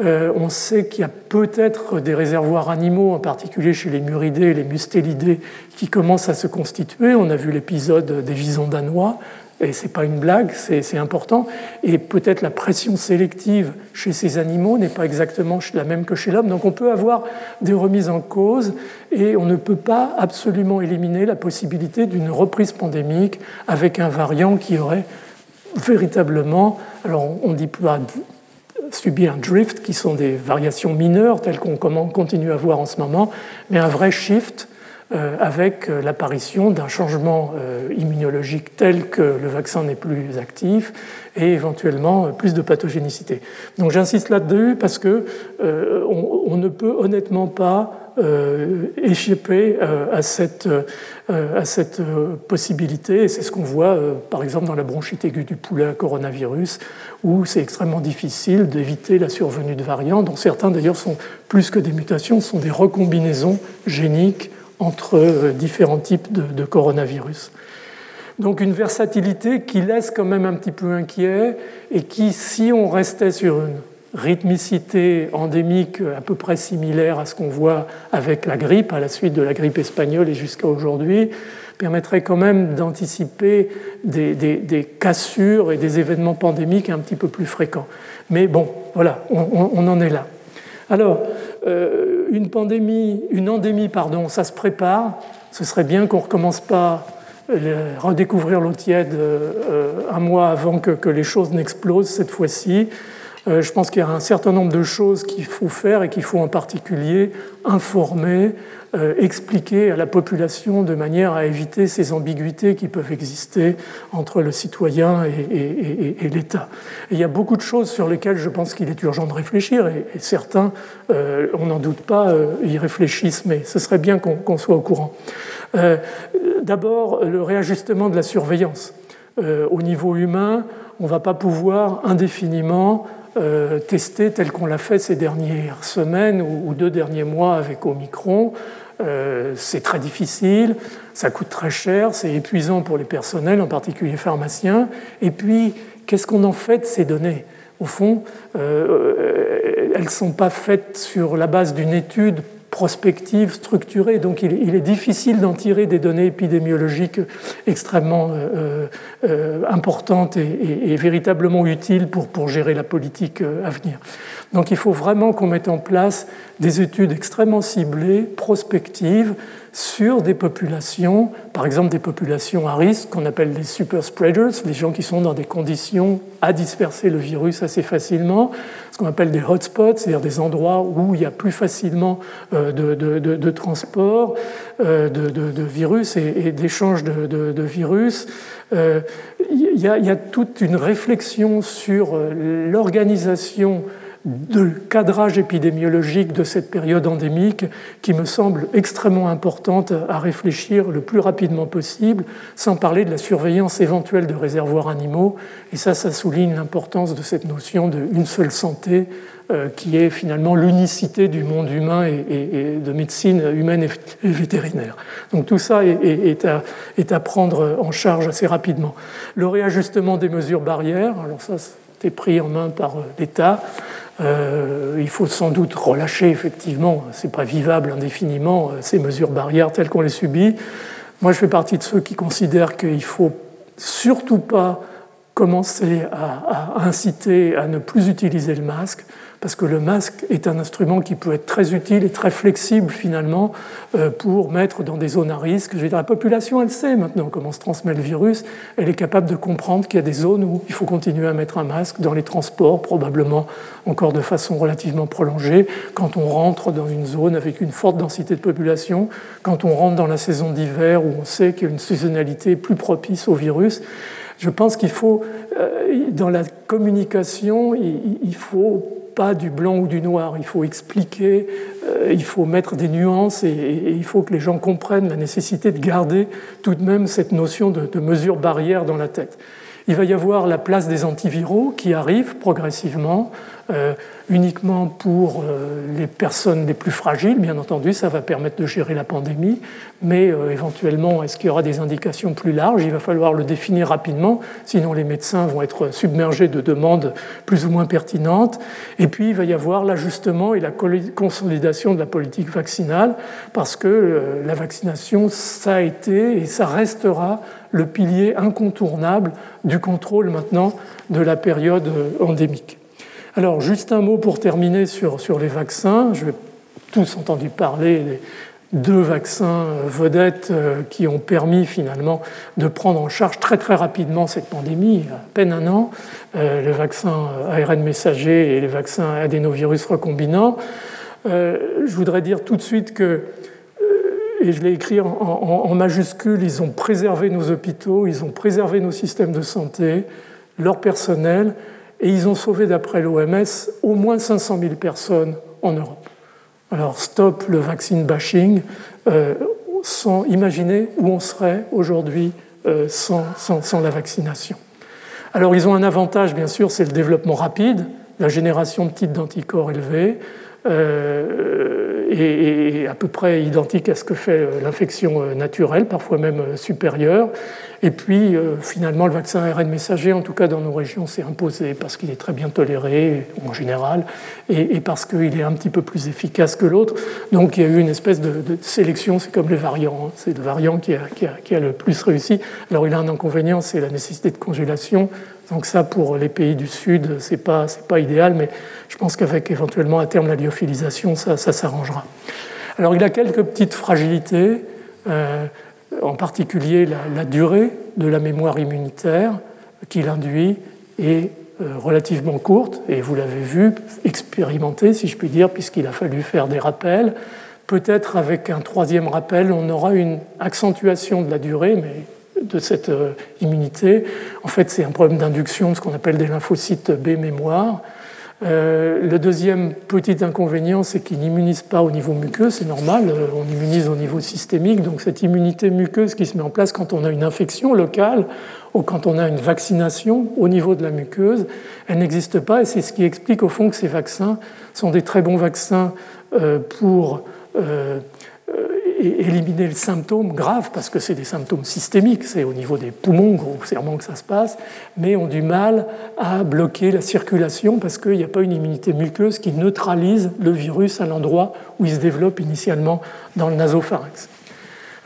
Euh, on sait qu'il y a peut-être des réservoirs animaux, en particulier chez les muridés et les mustélidés, qui commencent à se constituer. On a vu l'épisode des visons danois, et ce n'est pas une blague, c'est important. Et peut-être la pression sélective chez ces animaux n'est pas exactement la même que chez l'homme. Donc on peut avoir des remises en cause, et on ne peut pas absolument éliminer la possibilité d'une reprise pandémique avec un variant qui aurait véritablement, alors on dit pas subit un drift, qui sont des variations mineures, telles qu'on continue à voir en ce moment, mais un vrai shift euh, avec euh, l'apparition d'un changement euh, immunologique tel que le vaccin n'est plus actif et éventuellement plus de pathogénicité. Donc j'insiste là-dessus parce que on, ne peut honnêtement pas échapper à cette, à cette possibilité. Et c'est ce qu'on voit, par exemple, dans la bronchite aiguë du poulet coronavirus, où c'est extrêmement difficile d'éviter la survenue de variants, dont certains d'ailleurs sont plus que des mutations, sont des recombinaisons géniques entre euh, différents types de, coronavirus. Donc une versatilité qui laisse quand même un petit peu inquiet et qui, si on restait sur une rythmicité endémique à peu près similaire à ce qu'on voit avec la grippe, à la suite de la grippe espagnole et jusqu'à aujourd'hui, permettrait quand même d'anticiper des, cassures et des événements pandémiques un petit peu plus fréquents. Mais bon, voilà, on, en est là. Alors, euh, une pandémie, une endémie, pardon, ça se prépare. Ce serait bien qu'on ne recommence pas à redécouvrir l'eau tiède euh, un mois avant que les choses n'explosent cette fois-ci. Euh, je pense qu'il y a un certain nombre de choses qu'il faut faire et qu'il faut en particulier informer, euh, expliquer à la population de manière à éviter ces ambiguïtés qui peuvent exister entre le citoyen et, l'État. il y a beaucoup de choses sur lesquelles je pense qu'il est urgent de réfléchir et, certains, euh, on n'en doute pas, y réfléchissent, mais ce serait bien qu'on soit au courant. D'abord, le réajustement de la surveillance. au niveau humain, on ne va pas pouvoir indéfiniment euh, tel qu'on l'a fait ces dernières semaines ou, deux derniers mois avec Omicron. Euh, c'est très difficile, ça coûte très cher, c'est épuisant pour les personnels, en particulier pharmaciens. Et puis, qu'est-ce qu'on en fait de ces données? Au fond, elles ne sont pas faites sur la base d'une étude prospective, structurée. Donc il, est difficile d'en tirer des données épidémiologiques extrêmement euh, euh, importantes et, véritablement utiles pour, pour gérer la politique euh, à venir. Donc il faut vraiment qu'on mette en place des études extrêmement ciblées, prospectives, sur des populations, par exemple des populations à risque qu'on appelle les super spreaders, les gens qui sont dans des conditions à disperser le virus assez facilement, ce qu'on appelle des hotspots, c'est-à-dire des endroits où il y a plus facilement euh, de, transport euh, de, virus et, d'échange de, virus. Euh, il y, a toute une réflexion sur l'organisation de cadrage épidémiologique de cette période endémique qui me semble extrêmement importante à réfléchir le plus rapidement possible, sans parler de la surveillance éventuelle de réservoirs animaux. Et ça, ça souligne l'importance de cette notion d'une seule santé euh, qui est finalement l'unicité du monde humain et, de médecine humaine et, vétérinaire. Donc tout ça est, à, est, à, prendre en charge assez rapidement. Le réajustement des mesures barrières, alors ça, c'était pris en main par euh, l'État. Euh, il faut sans doute relâcher, effectivement, c'est pas vivable indéfiniment, euh, ces mesures barrières telles qu'on les subit. Moi, je fais partie de ceux qui considèrent qu'il faut surtout pas commencer à, inciter à ne plus utiliser le masque, parce que le masque est un instrument qui peut être très utile et très flexible finalement euh, pour mettre dans des zones à risque. Je veux dire, la population, elle sait maintenant comment se transmet le virus, elle est capable de comprendre qu'il y a des zones où il faut continuer à mettre un masque, dans les transports probablement encore de façon relativement prolongée, quand on rentre dans une zone avec une forte densité de population, quand on rentre dans la saison d'hiver où on sait qu'il y a une saisonnalité plus propice au virus. Je pense qu'il faut, euh, dans la communication, il faut pas du blanc ou du noir. Il faut expliquer, euh, il faut mettre des nuances et, il faut que les gens comprennent la nécessité de garder tout de même cette notion de, de mesure barrière dans la tête. Il va y avoir la place des antiviraux qui arrivent progressivement. Euh, uniquement pour euh, les personnes les plus fragiles, bien entendu, ça va permettre de gérer la pandémie, mais euh, éventuellement, est-ce qu'il y aura des indications plus larges? Il va falloir le définir rapidement, sinon les médecins vont être submergés de demandes plus ou moins pertinentes. Et puis, il va y avoir l'ajustement et la consolidation de la politique vaccinale, parce que la vaccination, ça a été et ça restera le pilier incontournable du contrôle maintenant de la période endémique. Alors, juste un mot pour terminer sur, sur les vaccins. Je vais tous entendu parler des deux vaccins vedettes euh, qui ont permis finalement de prendre en charge très très rapidement cette pandémie, à peine un an, euh, le vaccin ARN messager et les vaccins adénovirus recombinants. Euh, je voudrais dire tout de suite que, et je l'ai écrit en, en majuscule, ils ont préservé nos hôpitaux, ils ont préservé nos systèmes de santé, leur personnel, et ils ont sauvé, d'après l'OMS, au moins 500 000 personnes en Europe. Alors, stop le vaccine bashing. Euh, sans imaginer où on serait aujourd'hui euh, sans, la vaccination. Alors, ils ont un avantage, bien sûr, c'est le développement rapide, la génération de titres d'anticorps élevés, euh, et, à peu près identique à ce que fait euh, l'infection euh, naturelle, parfois même supérieure. Et puis, finalement, le vaccin ARN messager, en tout cas dans nos régions, s'est imposé parce qu'il est très bien toléré en général et, parce qu'il est un petit peu plus efficace que l'autre. Donc, il y a eu une espèce de, sélection, c'est comme les variants, hein. c'est le variant qui a, qui, a, qui a, le plus réussi. Alors, il a un inconvénient, c'est la nécessité de congélation. Donc ça, pour les pays du Sud, ce n'est pas, pas idéal, mais je pense qu'avec éventuellement à terme la lyophilisation, ça, ça s'arrangera. Alors il a quelques petites fragilités, euh, en particulier la, durée de la mémoire immunitaire qu'il induit est euh, relativement courte, et vous l'avez vu, expérimenté, si je puis dire, puisqu'il a fallu faire des rappels. Peut-être avec un troisième rappel, on aura une accentuation de la durée, mais de cette euh, immunité. En fait, c'est un problème d'induction de ce qu'on appelle des lymphocytes B mémoire. Euh, le deuxième petit inconvénient, c'est qu'il n'immunise pas au niveau muqueux, c'est normal, euh, on immunise au niveau systémique, donc cette immunité muqueuse qui se met en place quand on a une infection locale ou quand on a une vaccination au niveau de la muqueuse, elle n'existe pas et c'est ce qui explique au fond que ces vaccins sont des très bons vaccins pour éliminer le symptôme grave, parce que c'est des symptômes systémiques, c'est au niveau des poumons grossièrement que ça se passe, mais ont du mal à bloquer la circulation parce qu'il n'y a pas une immunité muqueuse qui neutralise le virus à l'endroit où il se développe initialement dans le nasopharynx.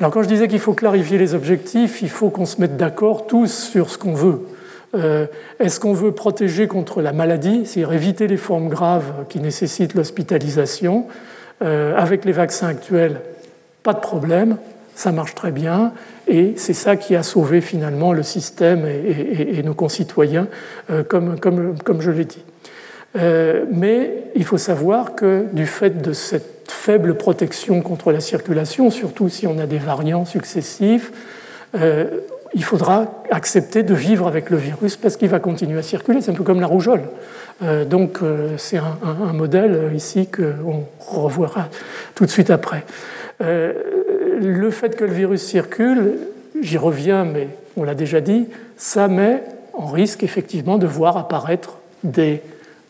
Alors quand je disais qu'il faut clarifier les objectifs, il faut qu'on se mette d'accord tous sur ce qu'on veut. Euh, est-ce qu'on veut protéger contre la maladie, c'est-à-dire éviter les formes graves qui nécessitent l'hospitalisation euh, Avec les vaccins actuels, pas de problème, ça marche très bien, et c'est ça qui a sauvé finalement le système et, nos concitoyens, euh, comme, comme, comme, je l'ai dit. mais il faut savoir que du fait de cette faible protection contre la circulation, surtout si on a des variants successifs, il faudra accepter de vivre avec le virus parce qu'il va continuer à circuler. C'est un peu comme la rougeole. Euh, donc euh, c'est un, modèle euh, ici qu'on revoira tout de suite après. le fait que le virus circule, j'y reviens, mais on l'a déjà dit, ça met en risque effectivement de voir apparaître des,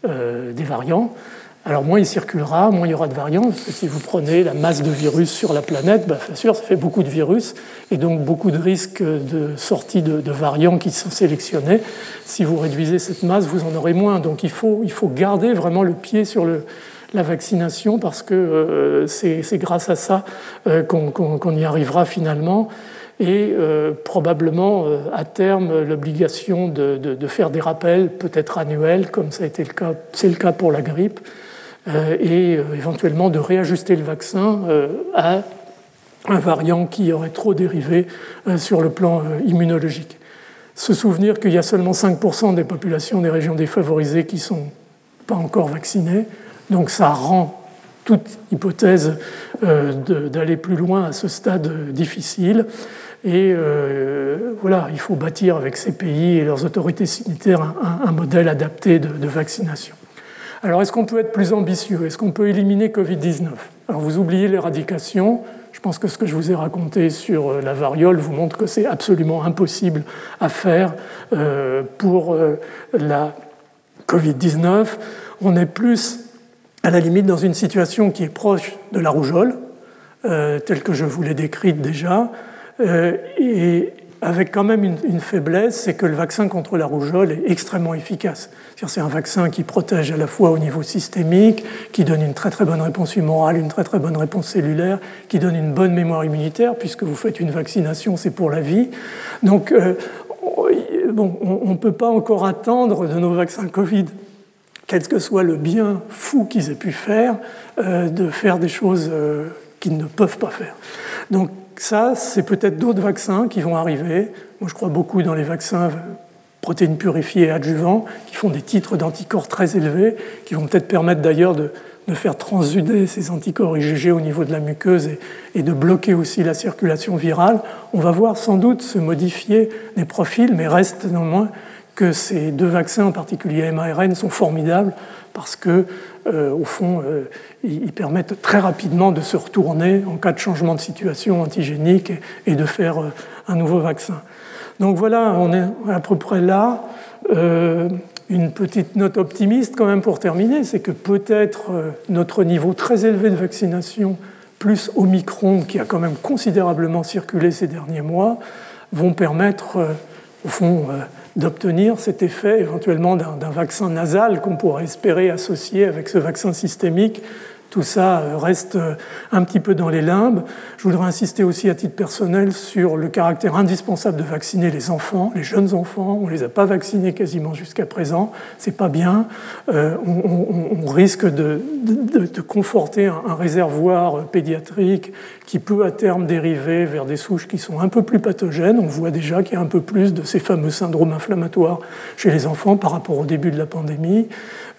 des variants. Alors moins il circulera, moins il y aura de variants, si vous prenez la masse de virus sur la planète, bien sûr, ça fait beaucoup de virus, et donc beaucoup de risques de sortie de, variants qui sont sélectionnés. Si vous réduisez cette masse, vous en aurez moins. Donc il faut, il faut garder vraiment le pied sur le, la vaccination, parce que euh, c'est grâce à ça euh, qu'on y arrivera finalement et euh, probablement à terme l'obligation de, de, faire des rappels, peut-être annuels, comme ça a été le cas, c'est le cas pour la grippe, euh, et euh, éventuellement de réajuster le vaccin euh, à un variant qui aurait trop dérivé sur le plan immunologique. Se souvenir qu'il y a seulement 5% des populations des régions défavorisées qui ne sont pas encore vaccinées, donc ça rend toute hypothèse d'aller plus loin à ce stade difficile. Et voilà, il faut bâtir avec ces pays et leurs autorités sanitaires un, modèle adapté de vaccination. Alors, est-ce qu'on peut être plus ambitieux? Est-ce qu'on peut éliminer Covid-19 Alors, vous oubliez l'éradication. Je pense que ce que je vous ai raconté sur euh, la variole vous montre que c'est absolument impossible à faire euh, pour euh, la Covid-19. On est plus, à la limite, dans une situation qui est proche de la rougeole, telle que je vous l'ai décrite déjà. Et avec quand même une, faiblesse, c'est que le vaccin contre la rougeole est extrêmement efficace. C'est un vaccin qui protège à la fois au niveau systémique, qui donne une très très bonne réponse humorale, une très très bonne réponse cellulaire, qui donne une bonne mémoire immunitaire, puisque vous faites une vaccination, c'est pour la vie. Donc, euh, bon, on ne peut pas encore attendre de nos vaccins Covid, quel que soit le bien fou qu'ils aient pu faire, euh, de faire des choses euh, qu'ils ne peuvent pas faire. Donc, ça, c'est peut-être d'autres vaccins qui vont arriver. Moi, je crois beaucoup dans les vaccins protéines purifiées et adjuvants, qui font des titres d'anticorps très élevés, qui vont peut-être permettre d'ailleurs de, faire transuder ces anticorps IgG au niveau de la muqueuse et, de bloquer aussi la circulation virale. On va voir sans doute se modifier les profils, mais reste néanmoins que ces deux vaccins, en particulier MARN, sont formidables parce que, euh, au fond, euh, ils permettent très rapidement de se retourner en cas de changement de situation antigénique et, de faire euh, un nouveau vaccin. Donc voilà, on est à peu près là. une petite note optimiste quand même pour terminer, c'est que peut-être notre niveau très élevé de vaccination, plus Omicron, qui a quand même considérablement circulé ces derniers mois, vont permettre, au fond, d'obtenir cet effet éventuellement d'un vaccin nasal qu'on pourrait espérer associer avec ce vaccin systémique tout ça euh, reste euh, un petit peu dans les limbes. Je voudrais insister aussi à titre personnel sur le caractère indispensable de vacciner les enfants, les jeunes enfants. On ne les a pas vaccinés quasiment jusqu'à présent. C'est pas bien. Euh, on, risque de, conforter un, réservoir pédiatrique qui peut à terme dériver vers des souches qui sont un peu plus pathogènes. On voit déjà qu'il y a un peu plus de ces fameux syndromes inflammatoires chez les enfants par rapport au début de la pandémie.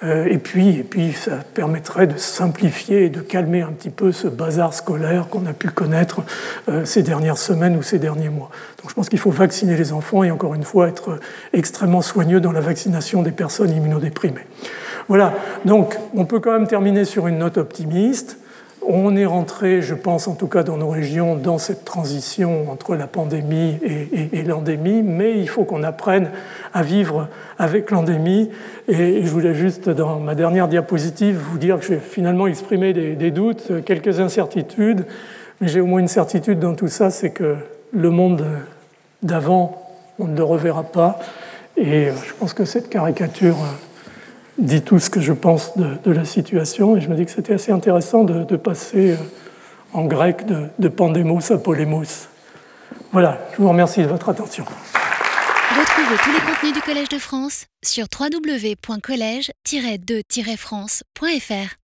Euh, et, puis, et puis, ça permettrait de simplifier et de calmer un petit peu ce bazar scolaire qu'on a pu connaître euh, ces dernières semaines ou ces derniers mois. Donc je pense qu'il faut vacciner les enfants et encore une fois être extrêmement soigneux dans la vaccination des personnes immunodéprimées. Voilà, donc on peut quand même terminer sur une note optimiste. On est rentré, je pense en tout cas dans nos régions, dans cette transition entre la pandémie et, l'endémie, mais il faut qu'on apprenne à vivre avec l'endémie. Et je voulais juste, dans ma dernière diapositive, vous dire que j'ai finalement exprimé des, des doutes, quelques incertitudes. Mais j'ai au moins une certitude dans tout ça, c'est que le monde d'avant, on ne le reverra pas. Et je pense que cette caricature dit tout ce que je pense de, la situation. Et je me dis que c'était assez intéressant de, passer en grec de, de pandémos à polémos. Voilà, je vous remercie de votre attention. Retrouvez tous les contenus du Collège de France sur www.colège-2-france.fr.